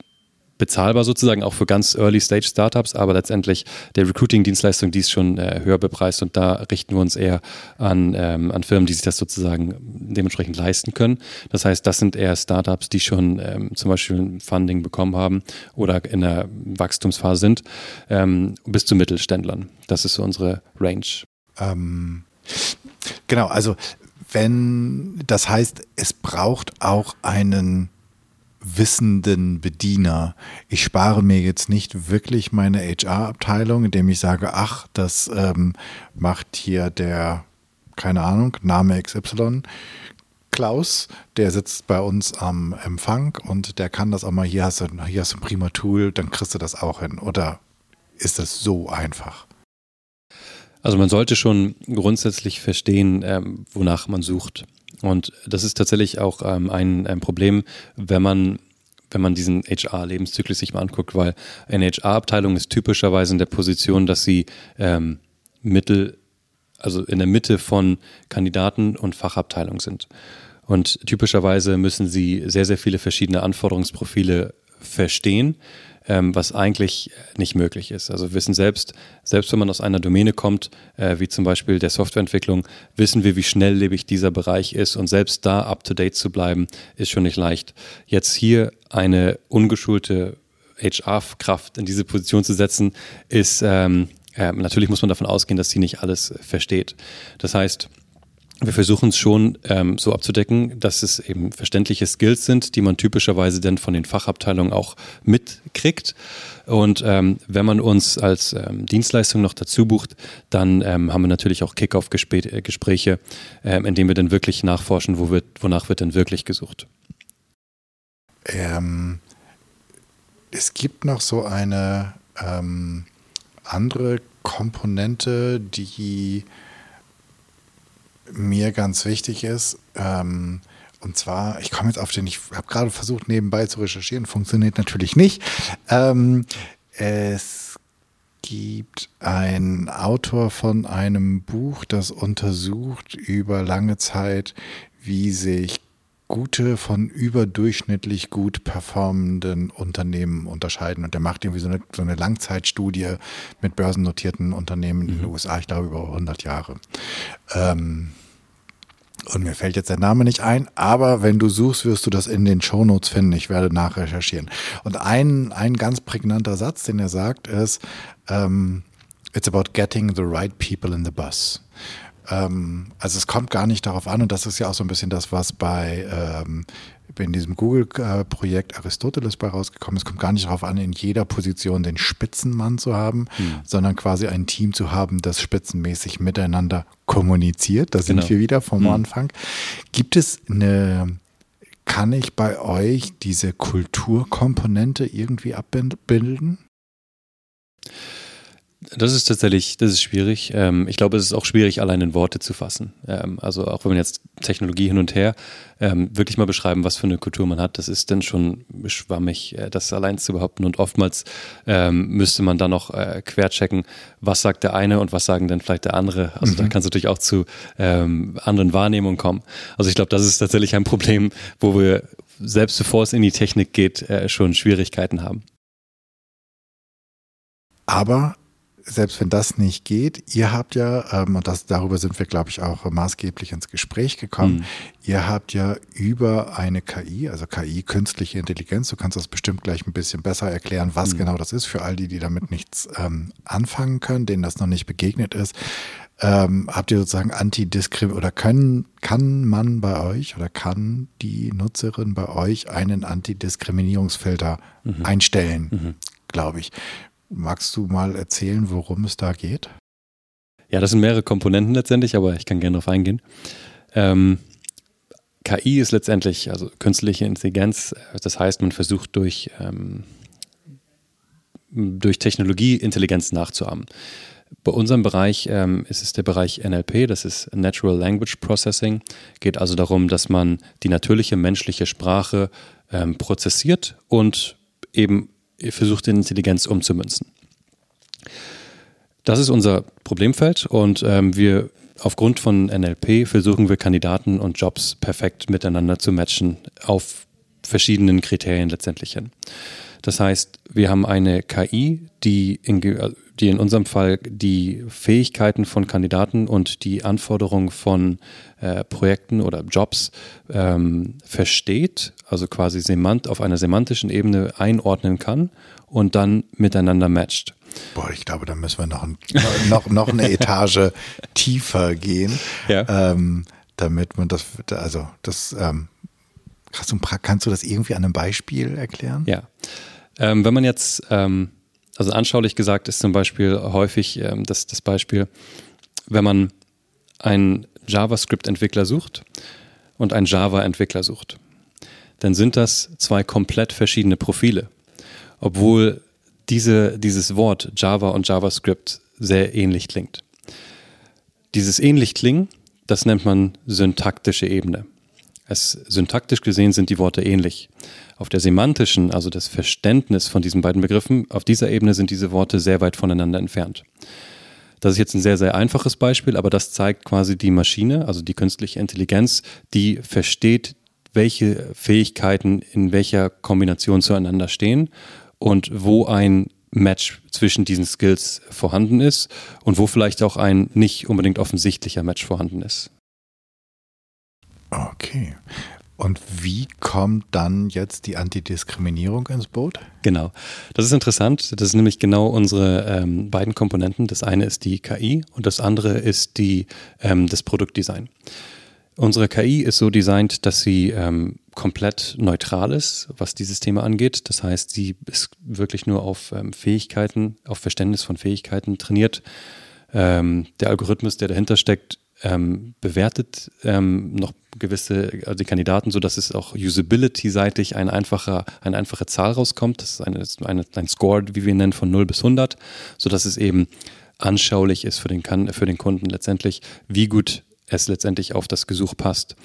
bezahlbar sozusagen auch für ganz Early-Stage-Startups, aber letztendlich der Recruiting-Dienstleistung, die ist schon äh, höher bepreist und da richten wir uns eher an, ähm, an Firmen, die sich das sozusagen dementsprechend leisten können. Das heißt, das sind eher Startups, die schon ähm, zum Beispiel Funding bekommen haben oder in der Wachstumsphase sind, ähm, bis zu Mittelständlern. Das ist so unsere Range. Ähm, genau, also wenn das heißt, es braucht auch einen wissenden Bediener. Ich spare mir jetzt nicht wirklich meine HR-Abteilung, indem ich sage, ach, das ähm, macht hier der, keine Ahnung, Name XY. Klaus, der sitzt bei uns am Empfang und der kann das auch mal, hier hast du, hier hast du ein prima Tool, dann kriegst du das auch hin. Oder ist das so einfach? Also man sollte schon grundsätzlich verstehen, ähm, wonach man sucht. Und das ist tatsächlich auch ähm, ein, ein Problem, wenn man wenn man diesen HR-Lebenszyklus sich mal anguckt, weil eine HR-Abteilung ist typischerweise in der Position, dass sie ähm, mittel, also in der Mitte von Kandidaten und Fachabteilung sind. Und typischerweise müssen sie sehr, sehr viele verschiedene Anforderungsprofile verstehen ähm, was eigentlich nicht möglich ist. Also wir wissen selbst, selbst wenn man aus einer Domäne kommt, äh, wie zum Beispiel der Softwareentwicklung, wissen wir, wie schnelllebig dieser Bereich ist und selbst da up-to-date zu bleiben, ist schon nicht leicht. Jetzt hier eine ungeschulte HR-Kraft in diese Position zu setzen, ist ähm, äh, natürlich muss man davon ausgehen, dass sie nicht alles versteht. Das heißt, wir versuchen es schon ähm, so abzudecken, dass es eben verständliche Skills sind, die man typischerweise dann von den Fachabteilungen auch mitkriegt. Und ähm, wenn man uns als ähm, Dienstleistung noch dazu bucht, dann ähm, haben wir natürlich auch Kick-Off-Gespräche, ähm, in denen wir dann wirklich nachforschen, wo wird, wonach wird denn wirklich gesucht. Ähm, es gibt noch so eine andere Komponente, die mir ganz wichtig ist. Ähm, und zwar, ich komme jetzt auf den, ich habe gerade versucht, nebenbei zu recherchieren, funktioniert natürlich nicht. Ähm, es gibt einen Autor von einem Buch, das untersucht über lange Zeit, wie sich gute von überdurchschnittlich gut performenden Unternehmen unterscheiden. Und der macht irgendwie so eine, so eine Langzeitstudie mit börsennotierten Unternehmen mhm. in den mhm. USA, ich glaube über 100 Jahre. Ähm, und mir fällt jetzt der Name nicht ein, aber wenn du suchst, wirst du das in den Shownotes finden. Ich werde nachrecherchieren. Und ein, ein ganz prägnanter Satz, den er sagt, ist, ähm, it's about getting the right people in the bus. Ähm, also es kommt gar nicht darauf an, und das ist ja auch so ein bisschen das, was bei ähm, in diesem Google-Projekt Aristoteles bei rausgekommen ist, kommt gar nicht darauf an, in jeder Position den Spitzenmann zu haben, hm. sondern quasi ein Team zu haben, das spitzenmäßig miteinander kommuniziert. Da sind genau. wir wieder vom hm. Anfang. Gibt es eine, kann ich bei euch diese Kulturkomponente irgendwie abbilden? Das ist tatsächlich, das ist schwierig. Ähm, ich glaube, es ist auch schwierig, allein in Worte zu fassen. Ähm, also auch wenn man jetzt Technologie hin und her ähm, wirklich mal beschreiben, was für eine Kultur man hat, das ist dann schon schwammig, äh, das allein zu behaupten. Und oftmals müsste man dann noch äh, querchecken, was sagt der eine und was sagen denn vielleicht der andere. Also mhm. da kann es natürlich auch zu anderen Wahrnehmungen kommen. Also ich glaube, das ist tatsächlich ein Problem, wo wir selbst bevor es in die Technik geht, äh, schon Schwierigkeiten haben. Aber selbst wenn das nicht geht, ihr habt ja, ähm, und das, darüber sind wir, glaube ich, auch maßgeblich ins Gespräch gekommen, mhm. ihr habt ja über eine KI, also KI, künstliche Intelligenz, du kannst das bestimmt gleich ein bisschen besser erklären, was mhm. genau das ist, für all die, die damit nichts ähm, anfangen können, denen das noch nicht begegnet ist. Ähm, habt ihr sozusagen Antidiskrim oder können, kann man bei euch oder kann die Nutzerin bei euch einen Antidiskriminierungsfilter mhm. einstellen? Mhm. glaube ich. Magst du mal erzählen, worum es da geht? Ja, das sind mehrere Komponenten letztendlich, aber ich kann gerne darauf eingehen. Ähm, KI ist letztendlich, also künstliche Intelligenz, das heißt, man versucht durch, ähm, durch Technologie Intelligenz nachzuahmen. Bei unserem Bereich ähm, ist es der Bereich NLP, das ist Natural Language Processing. Geht also darum, dass man die natürliche menschliche Sprache ähm, prozessiert und eben versucht, in Intelligenz umzumünzen. Das ist unser Problemfeld und ähm, wir aufgrund von NLP versuchen wir Kandidaten und Jobs perfekt miteinander zu matchen auf verschiedenen Kriterien letztendlich hin. Das heißt, wir haben eine KI, die in, die in unserem Fall die Fähigkeiten von Kandidaten und die Anforderungen von äh, Projekten oder Jobs ähm, versteht, also quasi semant auf einer semantischen Ebene einordnen kann und dann miteinander matcht. Boah, ich glaube, da müssen wir noch, ein, [laughs] noch, noch eine Etage tiefer gehen, ja. ähm, damit man das, also das, ähm, kannst du das irgendwie an einem Beispiel erklären? Ja. Ähm, wenn man jetzt, ähm, also anschaulich gesagt ist zum Beispiel häufig ähm, das, das Beispiel, wenn man einen JavaScript-Entwickler sucht und einen Java-Entwickler sucht, dann sind das zwei komplett verschiedene Profile. Obwohl diese, dieses Wort Java und JavaScript sehr ähnlich klingt. Dieses ähnlich klingen, das nennt man syntaktische Ebene. Es, syntaktisch gesehen sind die Worte ähnlich. Auf der semantischen, also das Verständnis von diesen beiden Begriffen, auf dieser Ebene sind diese Worte sehr weit voneinander entfernt. Das ist jetzt ein sehr, sehr einfaches Beispiel, aber das zeigt quasi die Maschine, also die künstliche Intelligenz, die versteht, welche Fähigkeiten in welcher Kombination zueinander stehen und wo ein Match zwischen diesen Skills vorhanden ist und wo vielleicht auch ein nicht unbedingt offensichtlicher Match vorhanden ist. Okay. Und wie kommt dann jetzt die Antidiskriminierung ins Boot? Genau, das ist interessant. Das sind nämlich genau unsere ähm, beiden Komponenten. Das eine ist die KI und das andere ist die, ähm, das Produktdesign. Unsere KI ist so designt, dass sie ähm, komplett neutral ist, was dieses Thema angeht. Das heißt, sie ist wirklich nur auf ähm, Fähigkeiten, auf Verständnis von Fähigkeiten trainiert. Ähm, der Algorithmus, der dahinter steckt, ähm, bewertet ähm, noch gewisse also die Kandidaten, so dass es auch usability-seitig ein einfacher, eine einfache Zahl rauskommt. Das ist eine, eine, ein Score, wie wir ihn nennen, von 0 bis 100, so dass es eben anschaulich ist für den, für den Kunden letztendlich, wie gut es letztendlich auf das Gesuch passt.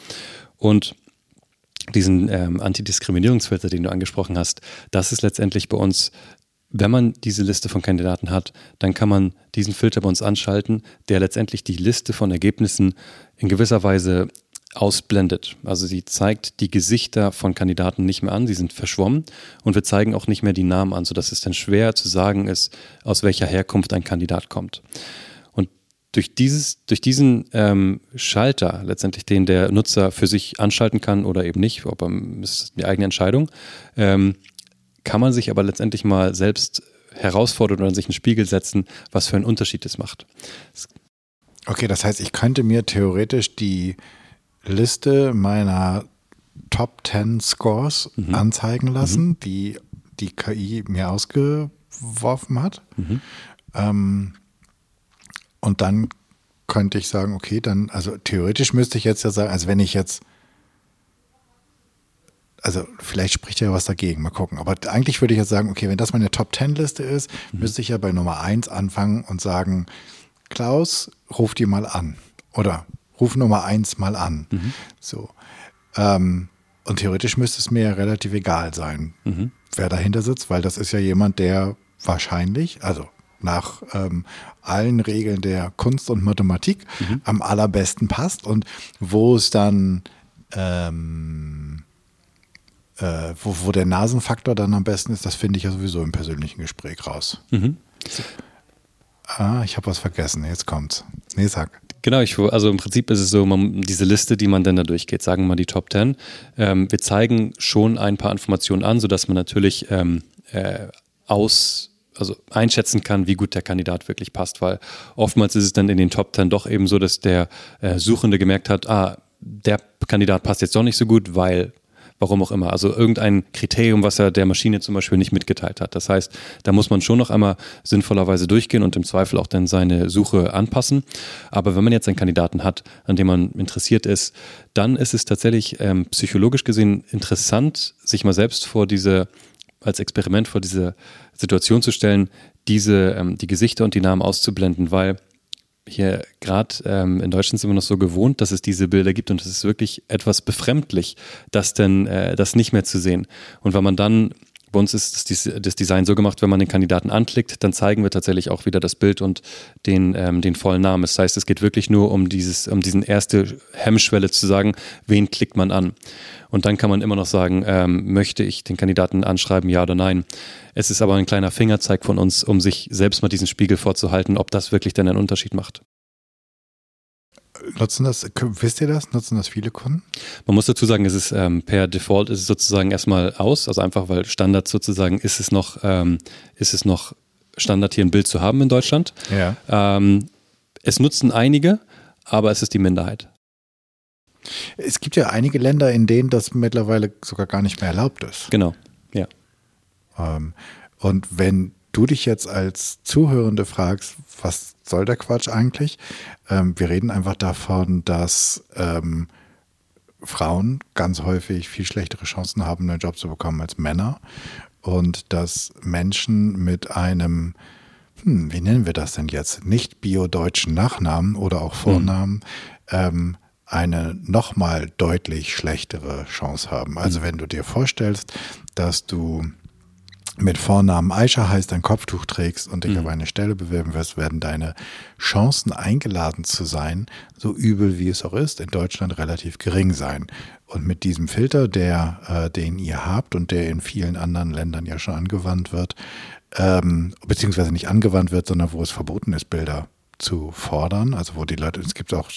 Und diesen ähm, Antidiskriminierungsfilter, den du angesprochen hast, das ist letztendlich bei uns wenn man diese Liste von Kandidaten hat, dann kann man diesen Filter bei uns anschalten, der letztendlich die Liste von Ergebnissen in gewisser Weise ausblendet. Also sie zeigt die Gesichter von Kandidaten nicht mehr an, sie sind verschwommen und wir zeigen auch nicht mehr die Namen an, sodass es dann schwer zu sagen ist, aus welcher Herkunft ein Kandidat kommt. Und durch, dieses, durch diesen ähm, Schalter, letztendlich den der Nutzer für sich anschalten kann oder eben nicht, ob er, ist die eigene Entscheidung, ähm, kann man sich aber letztendlich mal selbst herausfordern oder sich einen Spiegel setzen, was für einen Unterschied es macht. Okay, das heißt, ich könnte mir theoretisch die Liste meiner Top 10 Scores mhm. anzeigen lassen, mhm. die die KI mir ausgeworfen hat. Mhm. Ähm, und dann könnte ich sagen, okay, dann, also theoretisch müsste ich jetzt ja sagen, also wenn ich jetzt also vielleicht spricht ja was dagegen, mal gucken. Aber eigentlich würde ich jetzt sagen, okay, wenn das meine Top Ten Liste ist, mhm. müsste ich ja bei Nummer eins anfangen und sagen, Klaus, ruf die mal an. Oder ruf Nummer eins mal an. Mhm. So. Ähm, und theoretisch müsste es mir ja relativ egal sein, mhm. wer dahinter sitzt, weil das ist ja jemand, der wahrscheinlich, also nach ähm, allen Regeln der Kunst und Mathematik mhm. am allerbesten passt und wo es dann ähm, äh, wo, wo der Nasenfaktor dann am besten ist, das finde ich ja sowieso im persönlichen Gespräch raus. Mhm. Ah, ich habe was vergessen. Jetzt kommt's. Nee, sag. Genau, ich, also im Prinzip ist es so, man, diese Liste, die man dann da durchgeht, sagen wir mal die Top 10. Ähm, wir zeigen schon ein paar Informationen an, sodass man natürlich ähm, äh, aus, also einschätzen kann, wie gut der Kandidat wirklich passt, weil oftmals ist es dann in den Top 10 doch eben so, dass der äh, Suchende gemerkt hat, ah, der Kandidat passt jetzt doch nicht so gut, weil warum auch immer. Also irgendein Kriterium, was er der Maschine zum Beispiel nicht mitgeteilt hat. Das heißt, da muss man schon noch einmal sinnvollerweise durchgehen und im Zweifel auch dann seine Suche anpassen. Aber wenn man jetzt einen Kandidaten hat, an dem man interessiert ist, dann ist es tatsächlich ähm, psychologisch gesehen interessant, sich mal selbst vor diese als Experiment vor diese Situation zu stellen, diese ähm, die Gesichter und die Namen auszublenden, weil hier gerade ähm, in Deutschland sind wir noch so gewohnt, dass es diese Bilder gibt und es ist wirklich etwas befremdlich, das denn äh, das nicht mehr zu sehen. Und wenn man dann bei uns ist das Design so gemacht, wenn man den Kandidaten anklickt, dann zeigen wir tatsächlich auch wieder das Bild und den, ähm, den vollen Namen. Das heißt, es geht wirklich nur um dieses, um diesen erste Hemmschwelle zu sagen, wen klickt man an. Und dann kann man immer noch sagen, ähm, möchte ich den Kandidaten anschreiben, ja oder nein. Es ist aber ein kleiner Fingerzeig von uns, um sich selbst mal diesen Spiegel vorzuhalten, ob das wirklich denn einen Unterschied macht. Nutzen das, wisst ihr das? Nutzen das viele Kunden? Man muss dazu sagen, es ist ähm, per Default ist es sozusagen erstmal aus, also einfach weil Standard sozusagen ist es noch, ähm, ist es noch Standard hier ein Bild zu haben in Deutschland. Ja. Ähm, es nutzen einige, aber es ist die Minderheit. Es gibt ja einige Länder, in denen das mittlerweile sogar gar nicht mehr erlaubt ist. Genau, ja. Ähm, und wenn du dich jetzt als Zuhörende fragst, was soll der Quatsch eigentlich? Ähm, wir reden einfach davon, dass ähm, Frauen ganz häufig viel schlechtere Chancen haben, einen Job zu bekommen als Männer und dass Menschen mit einem, hm, wie nennen wir das denn jetzt, nicht biodeutschen Nachnamen oder auch Vornamen, mhm. ähm, eine nochmal deutlich schlechtere Chance haben. Also wenn du dir vorstellst, dass du mit Vornamen Aisha heißt, ein Kopftuch trägst und dich mhm. auf eine Stelle bewerben wirst, werden deine Chancen eingeladen zu sein, so übel wie es auch ist, in Deutschland relativ gering sein. Und mit diesem Filter, der, äh, den ihr habt und der in vielen anderen Ländern ja schon angewandt wird, ähm, beziehungsweise nicht angewandt wird, sondern wo es verboten ist, Bilder zu fordern, also wo die Leute, es gibt auch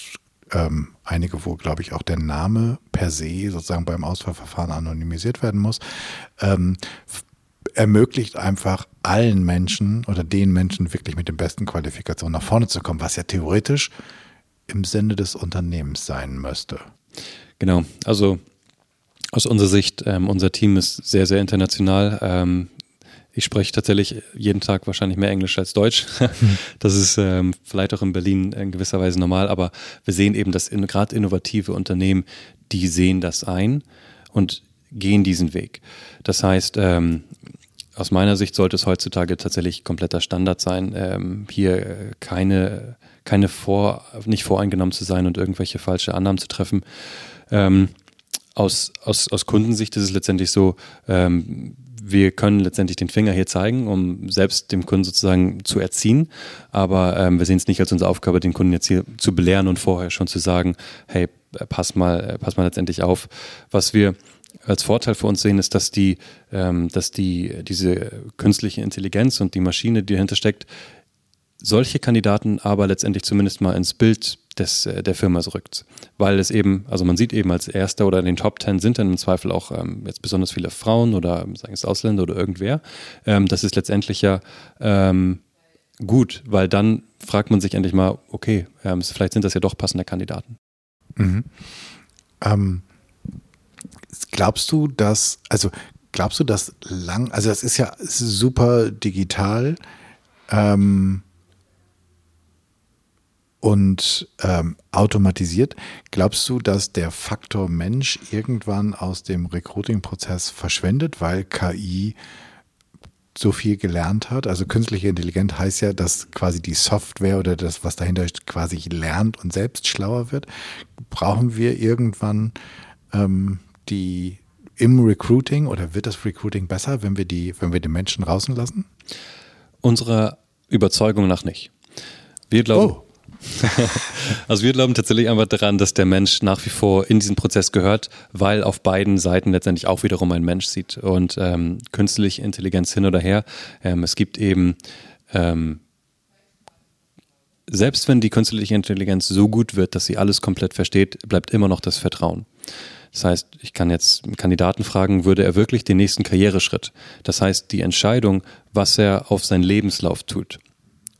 ähm, einige, wo, glaube ich, auch der Name per se sozusagen beim Auswahlverfahren anonymisiert werden muss, ähm, ermöglicht einfach allen Menschen oder den Menschen wirklich mit den besten Qualifikationen nach vorne zu kommen, was ja theoretisch im Sinne des Unternehmens sein müsste. Genau, also aus unserer Sicht, ähm, unser Team ist sehr, sehr international. Ähm, ich spreche tatsächlich jeden Tag wahrscheinlich mehr Englisch als Deutsch. [laughs] Das ist ähm, vielleicht auch in Berlin in gewisser Weise normal, aber wir sehen eben, dass in, gerade innovative Unternehmen, die sehen das ein und gehen diesen Weg. Das heißt, ähm, aus meiner Sicht sollte es heutzutage tatsächlich kompletter Standard sein, ähm, hier äh, keine, keine vor, nicht voreingenommen zu sein und irgendwelche falsche Annahmen zu treffen. Ähm, aus, aus, aus Kundensicht ist es letztendlich so, ähm, wir können letztendlich den Finger hier zeigen, um selbst dem Kunden sozusagen zu erziehen. Aber ähm, wir sehen es nicht als unsere Aufgabe, den Kunden jetzt hier zu belehren und vorher schon zu sagen, hey, pass mal, pass mal letztendlich auf. Was wir als Vorteil für uns sehen, ist, dass die, ähm, dass die, diese künstliche Intelligenz und die Maschine, die dahinter steckt, solche Kandidaten aber letztendlich zumindest mal ins Bild des, äh, der Firma rückt. Weil es eben, also man sieht eben als Erster oder in den Top Ten sind dann im Zweifel auch ähm, jetzt besonders viele Frauen oder sagen es Ausländer oder irgendwer. Ähm, das ist letztendlich ja ähm, gut, weil dann fragt man sich endlich mal, okay, ähm, vielleicht sind das ja doch passende Kandidaten. Mhm. Glaubst du, dass, also glaubst du, dass lang, also das ist ja super digital ähm, und ähm, automatisiert. Glaubst du, dass der Faktor Mensch irgendwann aus dem Recruiting-Prozess verschwindet, weil KI so viel gelernt hat? Also künstliche Intelligenz heißt ja, dass quasi die Software oder das, was dahinter ist, quasi lernt und selbst schlauer wird. Brauchen wir irgendwann ähm, die im Recruiting oder wird das Recruiting besser, wenn wir die, wenn wir die Menschen draußen lassen? Unserer Überzeugung nach nicht. Wir glauben, oh. [laughs] also wir glauben tatsächlich einfach daran, dass der Mensch nach wie vor in diesen Prozess gehört, weil auf beiden Seiten letztendlich auch wiederum ein Mensch sieht. Und ähm, künstliche Intelligenz hin oder her, ähm, es gibt eben ähm, selbst wenn die künstliche Intelligenz so gut wird, dass sie alles komplett versteht, bleibt immer noch das Vertrauen. Das heißt, ich kann jetzt einen Kandidaten fragen, würde er wirklich den nächsten Karriereschritt? Das heißt, die Entscheidung, was er auf seinen Lebenslauf tut,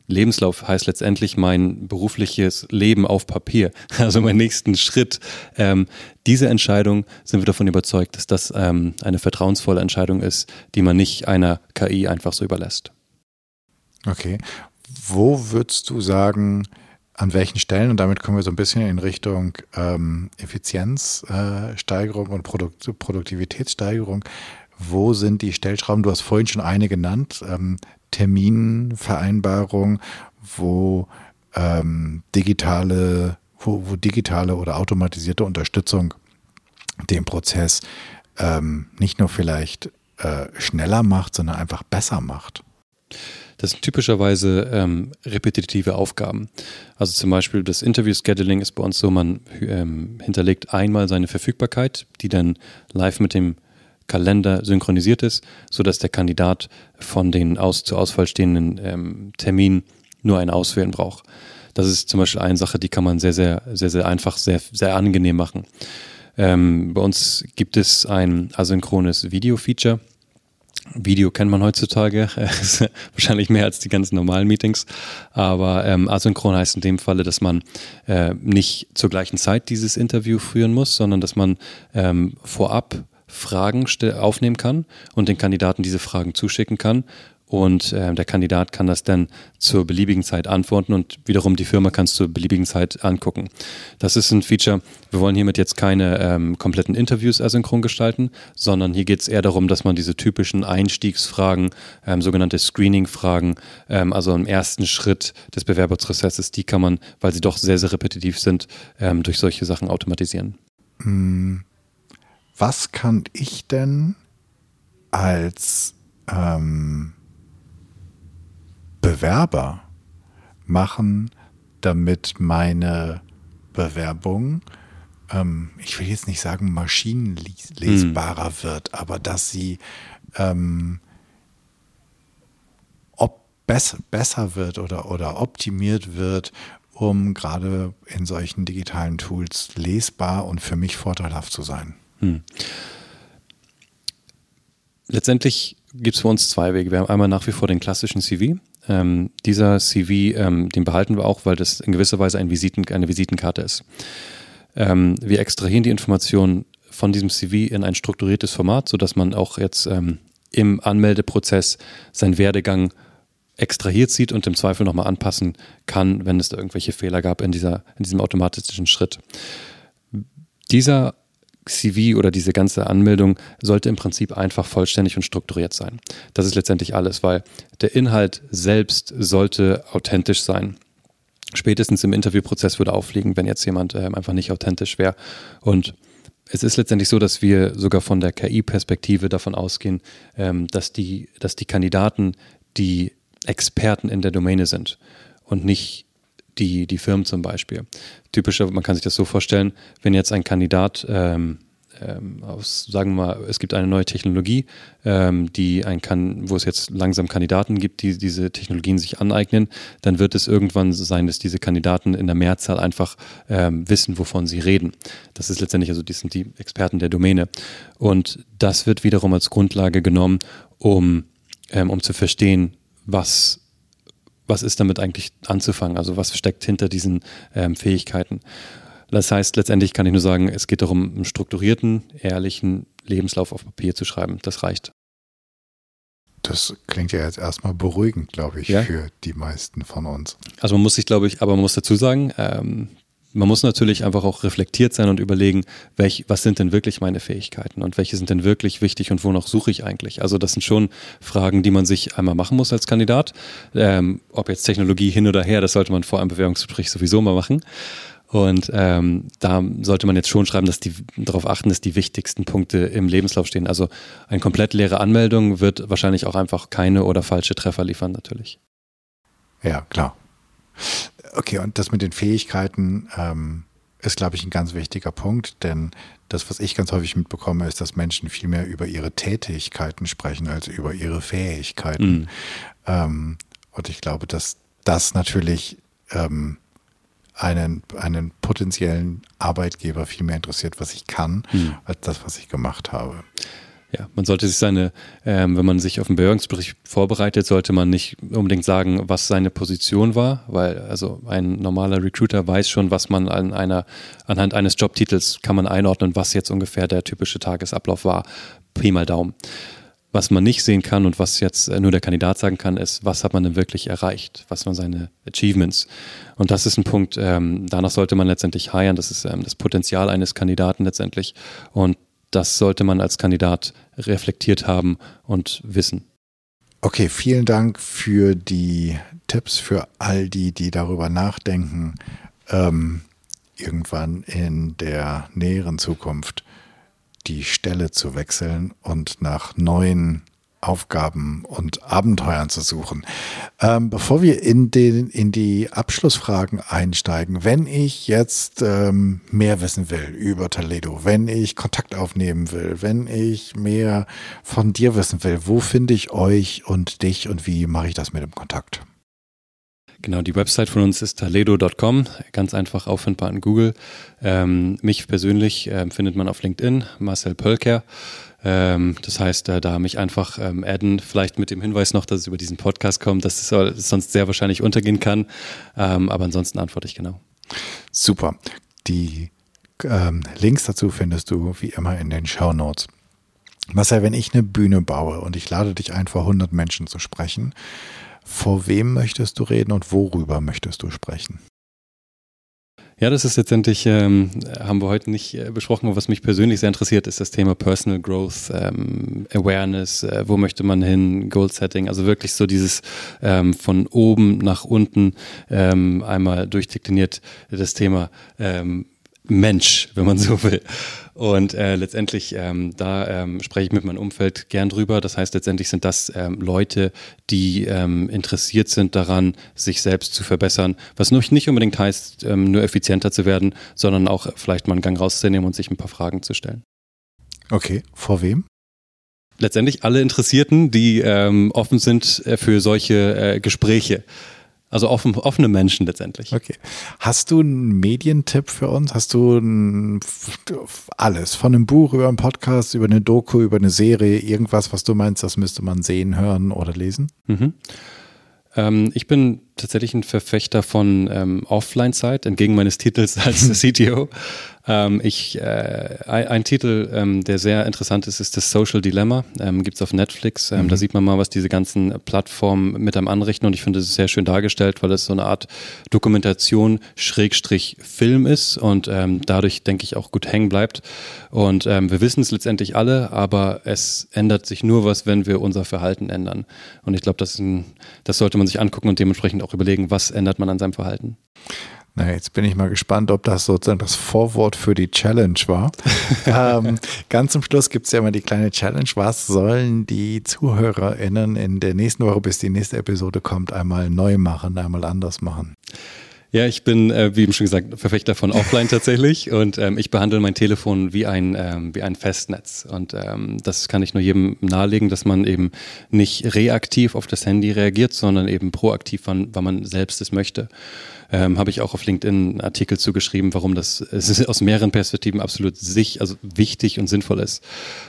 Lebenslauf heißt letztendlich mein berufliches Leben auf Papier, [laughs] also meinen nächsten Schritt. Ähm, diese Entscheidung sind wir davon überzeugt, dass das ähm, eine vertrauensvolle Entscheidung ist, die man nicht einer KI einfach so überlässt. Okay. Wo würdest du sagen, an welchen Stellen, und damit kommen wir so ein bisschen in Richtung ähm, Effizienzsteigerung äh, und Produkt Produktivitätssteigerung, wo sind die Stellschrauben? Du hast vorhin schon eine genannt, ähm, Terminvereinbarung, wo ähm, digitale, wo, wo digitale oder automatisierte Unterstützung den Prozess ähm, nicht nur vielleicht äh, schneller macht, sondern einfach besser macht. Das sind typischerweise ähm, repetitive Aufgaben. Also zum Beispiel das Interview-Scheduling ist bei uns so, man ähm, hinterlegt einmal seine Verfügbarkeit, die dann live mit dem Kalender synchronisiert ist, sodass der Kandidat von den aus, zur Auswahl stehenden ähm, Terminen nur ein Auswählen braucht. Das ist zum Beispiel eine Sache, die kann man sehr, sehr, sehr, sehr einfach, sehr, sehr angenehm machen. Ähm, bei uns gibt es ein asynchrones Video-Feature. Video kennt man heutzutage, [laughs] wahrscheinlich mehr als die ganzen normalen Meetings. Aber ähm, asynchron heißt in dem Falle, dass man äh, nicht zur gleichen Zeit dieses Interview führen muss, sondern dass man ähm, vorab Fragen aufnehmen kann und den Kandidaten diese Fragen zuschicken kann und äh, der Kandidat kann das dann zur beliebigen Zeit antworten und wiederum die Firma kann es zur beliebigen Zeit angucken. Das ist ein Feature, wir wollen hiermit jetzt keine ähm, kompletten Interviews asynchron gestalten, sondern hier geht es eher darum, dass man diese typischen Einstiegsfragen, ähm, sogenannte Screening-Fragen, ähm, also im ersten Schritt des Bewerbungsprozesses, die kann man, weil sie doch sehr, sehr repetitiv sind, ähm, durch solche Sachen automatisieren. Hm. Was kann ich denn als ähm Bewerber machen, damit meine Bewerbung, ähm, ich will jetzt nicht sagen maschinenlesbarer hm. wird, aber dass sie ähm, ob besser, besser wird oder, oder optimiert wird, um gerade in solchen digitalen Tools lesbar und für mich vorteilhaft zu sein. Hm. Letztendlich gibt es für uns zwei Wege. Wir haben einmal nach wie vor den klassischen CV, ähm, dieser CV, ähm, den behalten wir auch, weil das in gewisser Weise ein Visiten, eine Visitenkarte ist. Ähm, wir extrahieren die Informationen von diesem CV in ein strukturiertes Format, sodass man auch jetzt ähm, im Anmeldeprozess seinen Werdegang extrahiert sieht und im Zweifel nochmal anpassen kann, wenn es da irgendwelche Fehler gab in, dieser, in diesem automatischen Schritt. Dieser CV oder diese ganze Anmeldung sollte im Prinzip einfach vollständig und strukturiert sein. Das ist letztendlich alles, weil der Inhalt selbst sollte authentisch sein. Spätestens im Interviewprozess würde auffliegen, wenn jetzt jemand äh, einfach nicht authentisch wäre. Und es ist letztendlich so, dass wir sogar von der KI-Perspektive davon ausgehen, ähm, dass, die, dass die Kandidaten die Experten in der Domäne sind und nicht die, die Firmen zum Beispiel. Typischer, man kann sich das so vorstellen, wenn jetzt ein Kandidat ähm, ähm, aus, sagen wir mal, es gibt eine neue Technologie, ähm, die ein kann, wo es jetzt langsam Kandidaten gibt, die diese Technologien sich aneignen, dann wird es irgendwann sein, dass diese Kandidaten in der Mehrzahl einfach ähm, wissen, wovon sie reden. Das ist letztendlich, also die sind die Experten der Domäne. Und das wird wiederum als Grundlage genommen, um, ähm, um zu verstehen, was was ist damit eigentlich anzufangen? Also was steckt hinter diesen ähm, Fähigkeiten? Das heißt, letztendlich kann ich nur sagen, es geht darum, einen strukturierten, ehrlichen Lebenslauf auf Papier zu schreiben. Das reicht. Das klingt ja jetzt erstmal beruhigend, glaube ich, ja? für die meisten von uns. Also man muss sich, glaube ich, aber man muss dazu sagen, ähm, man muss natürlich einfach auch reflektiert sein und überlegen, welch, was sind denn wirklich meine Fähigkeiten und welche sind denn wirklich wichtig und wonach suche ich eigentlich. Also das sind schon Fragen, die man sich einmal machen muss als Kandidat. Ähm, ob jetzt Technologie hin oder her, das sollte man vor einem Bewerbungsgespräch sowieso mal machen. Und ähm, da sollte man jetzt schon schreiben, dass die darauf achten, dass die wichtigsten Punkte im Lebenslauf stehen. Also eine komplett leere Anmeldung wird wahrscheinlich auch einfach keine oder falsche Treffer liefern, natürlich. Ja, klar. Okay, und das mit den Fähigkeiten ähm, ist, glaube ich, ein ganz wichtiger Punkt, denn das, was ich ganz häufig mitbekomme, ist, dass Menschen viel mehr über ihre Tätigkeiten sprechen als über ihre Fähigkeiten. Mhm. Ähm, und ich glaube, dass das natürlich ähm, einen, einen potenziellen Arbeitgeber viel mehr interessiert, was ich kann, mhm. als das, was ich gemacht habe. Ja, man sollte sich seine, ähm, wenn man sich auf einen Bewerbungsbericht vorbereitet, sollte man nicht unbedingt sagen, was seine Position war, weil also ein normaler Recruiter weiß schon, was man an einer, anhand eines Jobtitels kann man einordnen, was jetzt ungefähr der typische Tagesablauf war. Pi mal Daumen. Was man nicht sehen kann und was jetzt nur der Kandidat sagen kann, ist, was hat man denn wirklich erreicht? Was waren seine Achievements? Und das ist ein Punkt, ähm, danach sollte man letztendlich heiern. Das ist ähm, das Potenzial eines Kandidaten letztendlich. Und das sollte man als Kandidat reflektiert haben und wissen. Okay, vielen Dank für die Tipps für all die, die darüber nachdenken, ähm, irgendwann in der näheren Zukunft die Stelle zu wechseln und nach neuen Aufgaben und Abenteuern zu suchen. Ähm, bevor wir in, den, in die Abschlussfragen einsteigen, wenn ich jetzt ähm, mehr wissen will über Toledo, wenn ich Kontakt aufnehmen will, wenn ich mehr von dir wissen will, wo finde ich euch und dich und wie mache ich das mit dem Kontakt? Genau, die Website von uns ist taledo.com, ganz einfach auffindbar in Google. Ähm, mich persönlich äh, findet man auf LinkedIn, Marcel Pölker. Ähm, das heißt, äh, da mich einfach ähm, adden, vielleicht mit dem Hinweis noch, dass es über diesen Podcast kommt, dass es soll, sonst sehr wahrscheinlich untergehen kann. Ähm, aber ansonsten antworte ich genau. Super. Die ähm, Links dazu findest du wie immer in den Show Notes. Marcel, wenn ich eine Bühne baue und ich lade dich ein, vor 100 Menschen zu sprechen, vor wem möchtest du reden und worüber möchtest du sprechen? Ja, das ist letztendlich, ähm, haben wir heute nicht äh, besprochen, aber was mich persönlich sehr interessiert, ist das Thema Personal Growth, ähm, Awareness, äh, wo möchte man hin, Goal Setting, also wirklich so dieses ähm, von oben nach unten ähm, einmal durchdekliniert das Thema ähm, Mensch, wenn man so will. Und äh, letztendlich, ähm, da ähm, spreche ich mit meinem Umfeld gern drüber. Das heißt, letztendlich sind das ähm, Leute, die ähm, interessiert sind daran, sich selbst zu verbessern. Was nicht unbedingt heißt, ähm, nur effizienter zu werden, sondern auch vielleicht mal einen Gang rauszunehmen und sich ein paar Fragen zu stellen. Okay, vor wem? Letztendlich alle Interessierten, die ähm, offen sind äh, für solche äh, Gespräche. Also offen, offene Menschen letztendlich. Okay. Hast du einen Medientipp für uns? Hast du ein, alles? Von einem Buch über einen Podcast, über eine Doku, über eine Serie, irgendwas, was du meinst, das müsste man sehen, hören oder lesen? Mhm. Ähm, ich bin tatsächlich ein Verfechter von ähm, Offline-Zeit, entgegen meines Titels als [laughs] CTO. Ähm, ich, äh, ein, Titel, ähm, der sehr interessant ist, ist das Social Dilemma. Ähm, Gibt es auf Netflix. Ähm, mhm. Da sieht man mal, was diese ganzen Plattformen mit einem anrichten und ich finde, es ist sehr schön dargestellt, weil es so eine Art Dokumentation Schrägstrich Film ist und ähm, dadurch, denke ich, auch gut hängen bleibt. Und ähm, wir wissen es letztendlich alle, aber es ändert sich nur was, wenn wir unser Verhalten ändern. Und ich glaube, das, das sollte man sich angucken und dementsprechend auch überlegen, was ändert man an seinem Verhalten. Na, jetzt bin ich mal gespannt, ob das sozusagen das Vorwort für die Challenge war. [laughs] ähm, ganz zum Schluss gibt es ja immer die kleine Challenge. Was sollen die ZuhörerInnen in der nächsten Woche, bis die nächste Episode kommt, einmal neu machen, einmal anders machen? Ja, ich bin, äh, wie eben schon gesagt, Verfechter von Offline tatsächlich [laughs] und ähm, ich behandle mein Telefon wie ein, ähm, wie ein Festnetz. Und ähm, das kann ich nur jedem nahelegen, dass man eben nicht reaktiv auf das Handy reagiert, sondern eben proaktiv, wann, wann man selbst es möchte ähm, habe ich auch auf LinkedIn einen Artikel zugeschrieben, warum das [laughs] aus mehreren Perspektiven absolut sich, also wichtig und sinnvoll ist.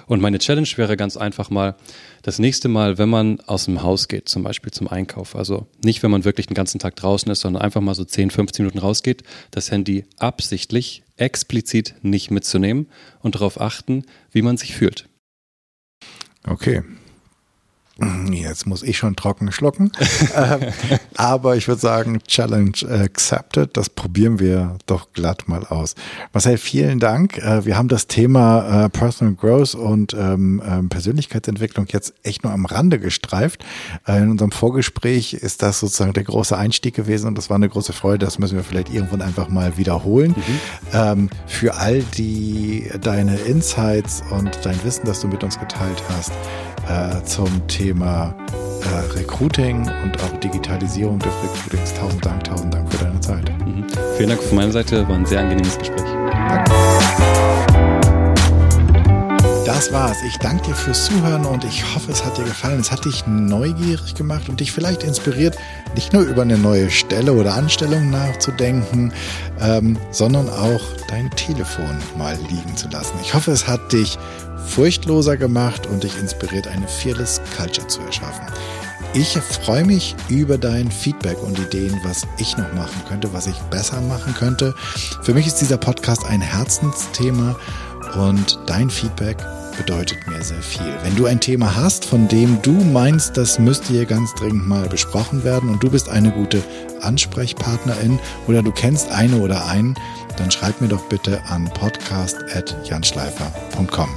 Und meine Challenge wäre ganz einfach mal, das nächste Mal, wenn man aus dem Haus geht, zum Beispiel zum Einkauf, also nicht, wenn man wirklich den ganzen Tag draußen ist, sondern einfach mal so 10, 15 Minuten rausgeht, das Handy absichtlich, explizit nicht mitzunehmen und darauf achten, wie man sich fühlt. Okay, Jetzt muss ich schon trocken schlucken. [laughs] ähm, aber ich würde sagen, Challenge accepted. Das probieren wir doch glatt mal aus. Marcel, vielen Dank. Äh, wir haben das Thema äh, Personal Growth und ähm, ähm, Persönlichkeitsentwicklung jetzt echt nur am Rande gestreift. Äh, in unserem Vorgespräch ist das sozusagen der große Einstieg gewesen und das war eine große Freude. Das müssen wir vielleicht irgendwann einfach mal wiederholen. Mhm. Für all die deine Insights und dein Wissen, das du mit uns geteilt hast, äh, zum Thema äh, Recruiting und auch Digitalisierung des Recruitings. Tausend Dank, tausend Dank für deine Zeit. Mhm. Vielen Dank von meiner Seite, war ein sehr angenehmes Gespräch. Danke. das war's. Ich danke dir fürs Zuhören und ich hoffe, es hat dir gefallen. Es hat dich neugierig gemacht und dich vielleicht inspiriert, nicht nur über eine neue Stelle oder Anstellung nachzudenken, ähm, sondern auch dein Telefon mal liegen zu lassen. Ich hoffe, es hat dich furchtloser gemacht und dich inspiriert, eine Fearless Culture zu erschaffen. Ich freue mich über dein Feedback und Ideen, was ich noch machen könnte, was ich besser machen könnte. Für mich ist dieser Podcast ein Herzensthema und dein Feedback bedeutet mir sehr viel. Wenn du ein Thema hast, von dem du meinst, das müsste hier ganz dringend mal besprochen werden und du bist eine gute Ansprechpartnerin oder du kennst eine oder einen, dann schreib mir doch bitte an podcast.janschleifer.com.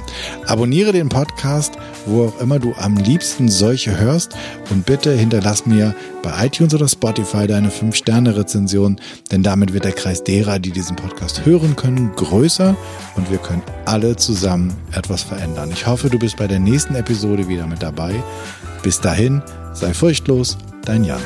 Abonniere den Podcast, wo auch immer du am liebsten solche hörst und bitte hinterlass mir bei iTunes oder Spotify deine 5-Sterne-Rezension, denn damit wird der Kreis derer, die diesen Podcast hören können, größer und wir können alle zusammen etwas verändern. Ich hoffe, du bist bei der nächsten Episode wieder mit dabei. Bis dahin, sei furchtlos, dein Jan.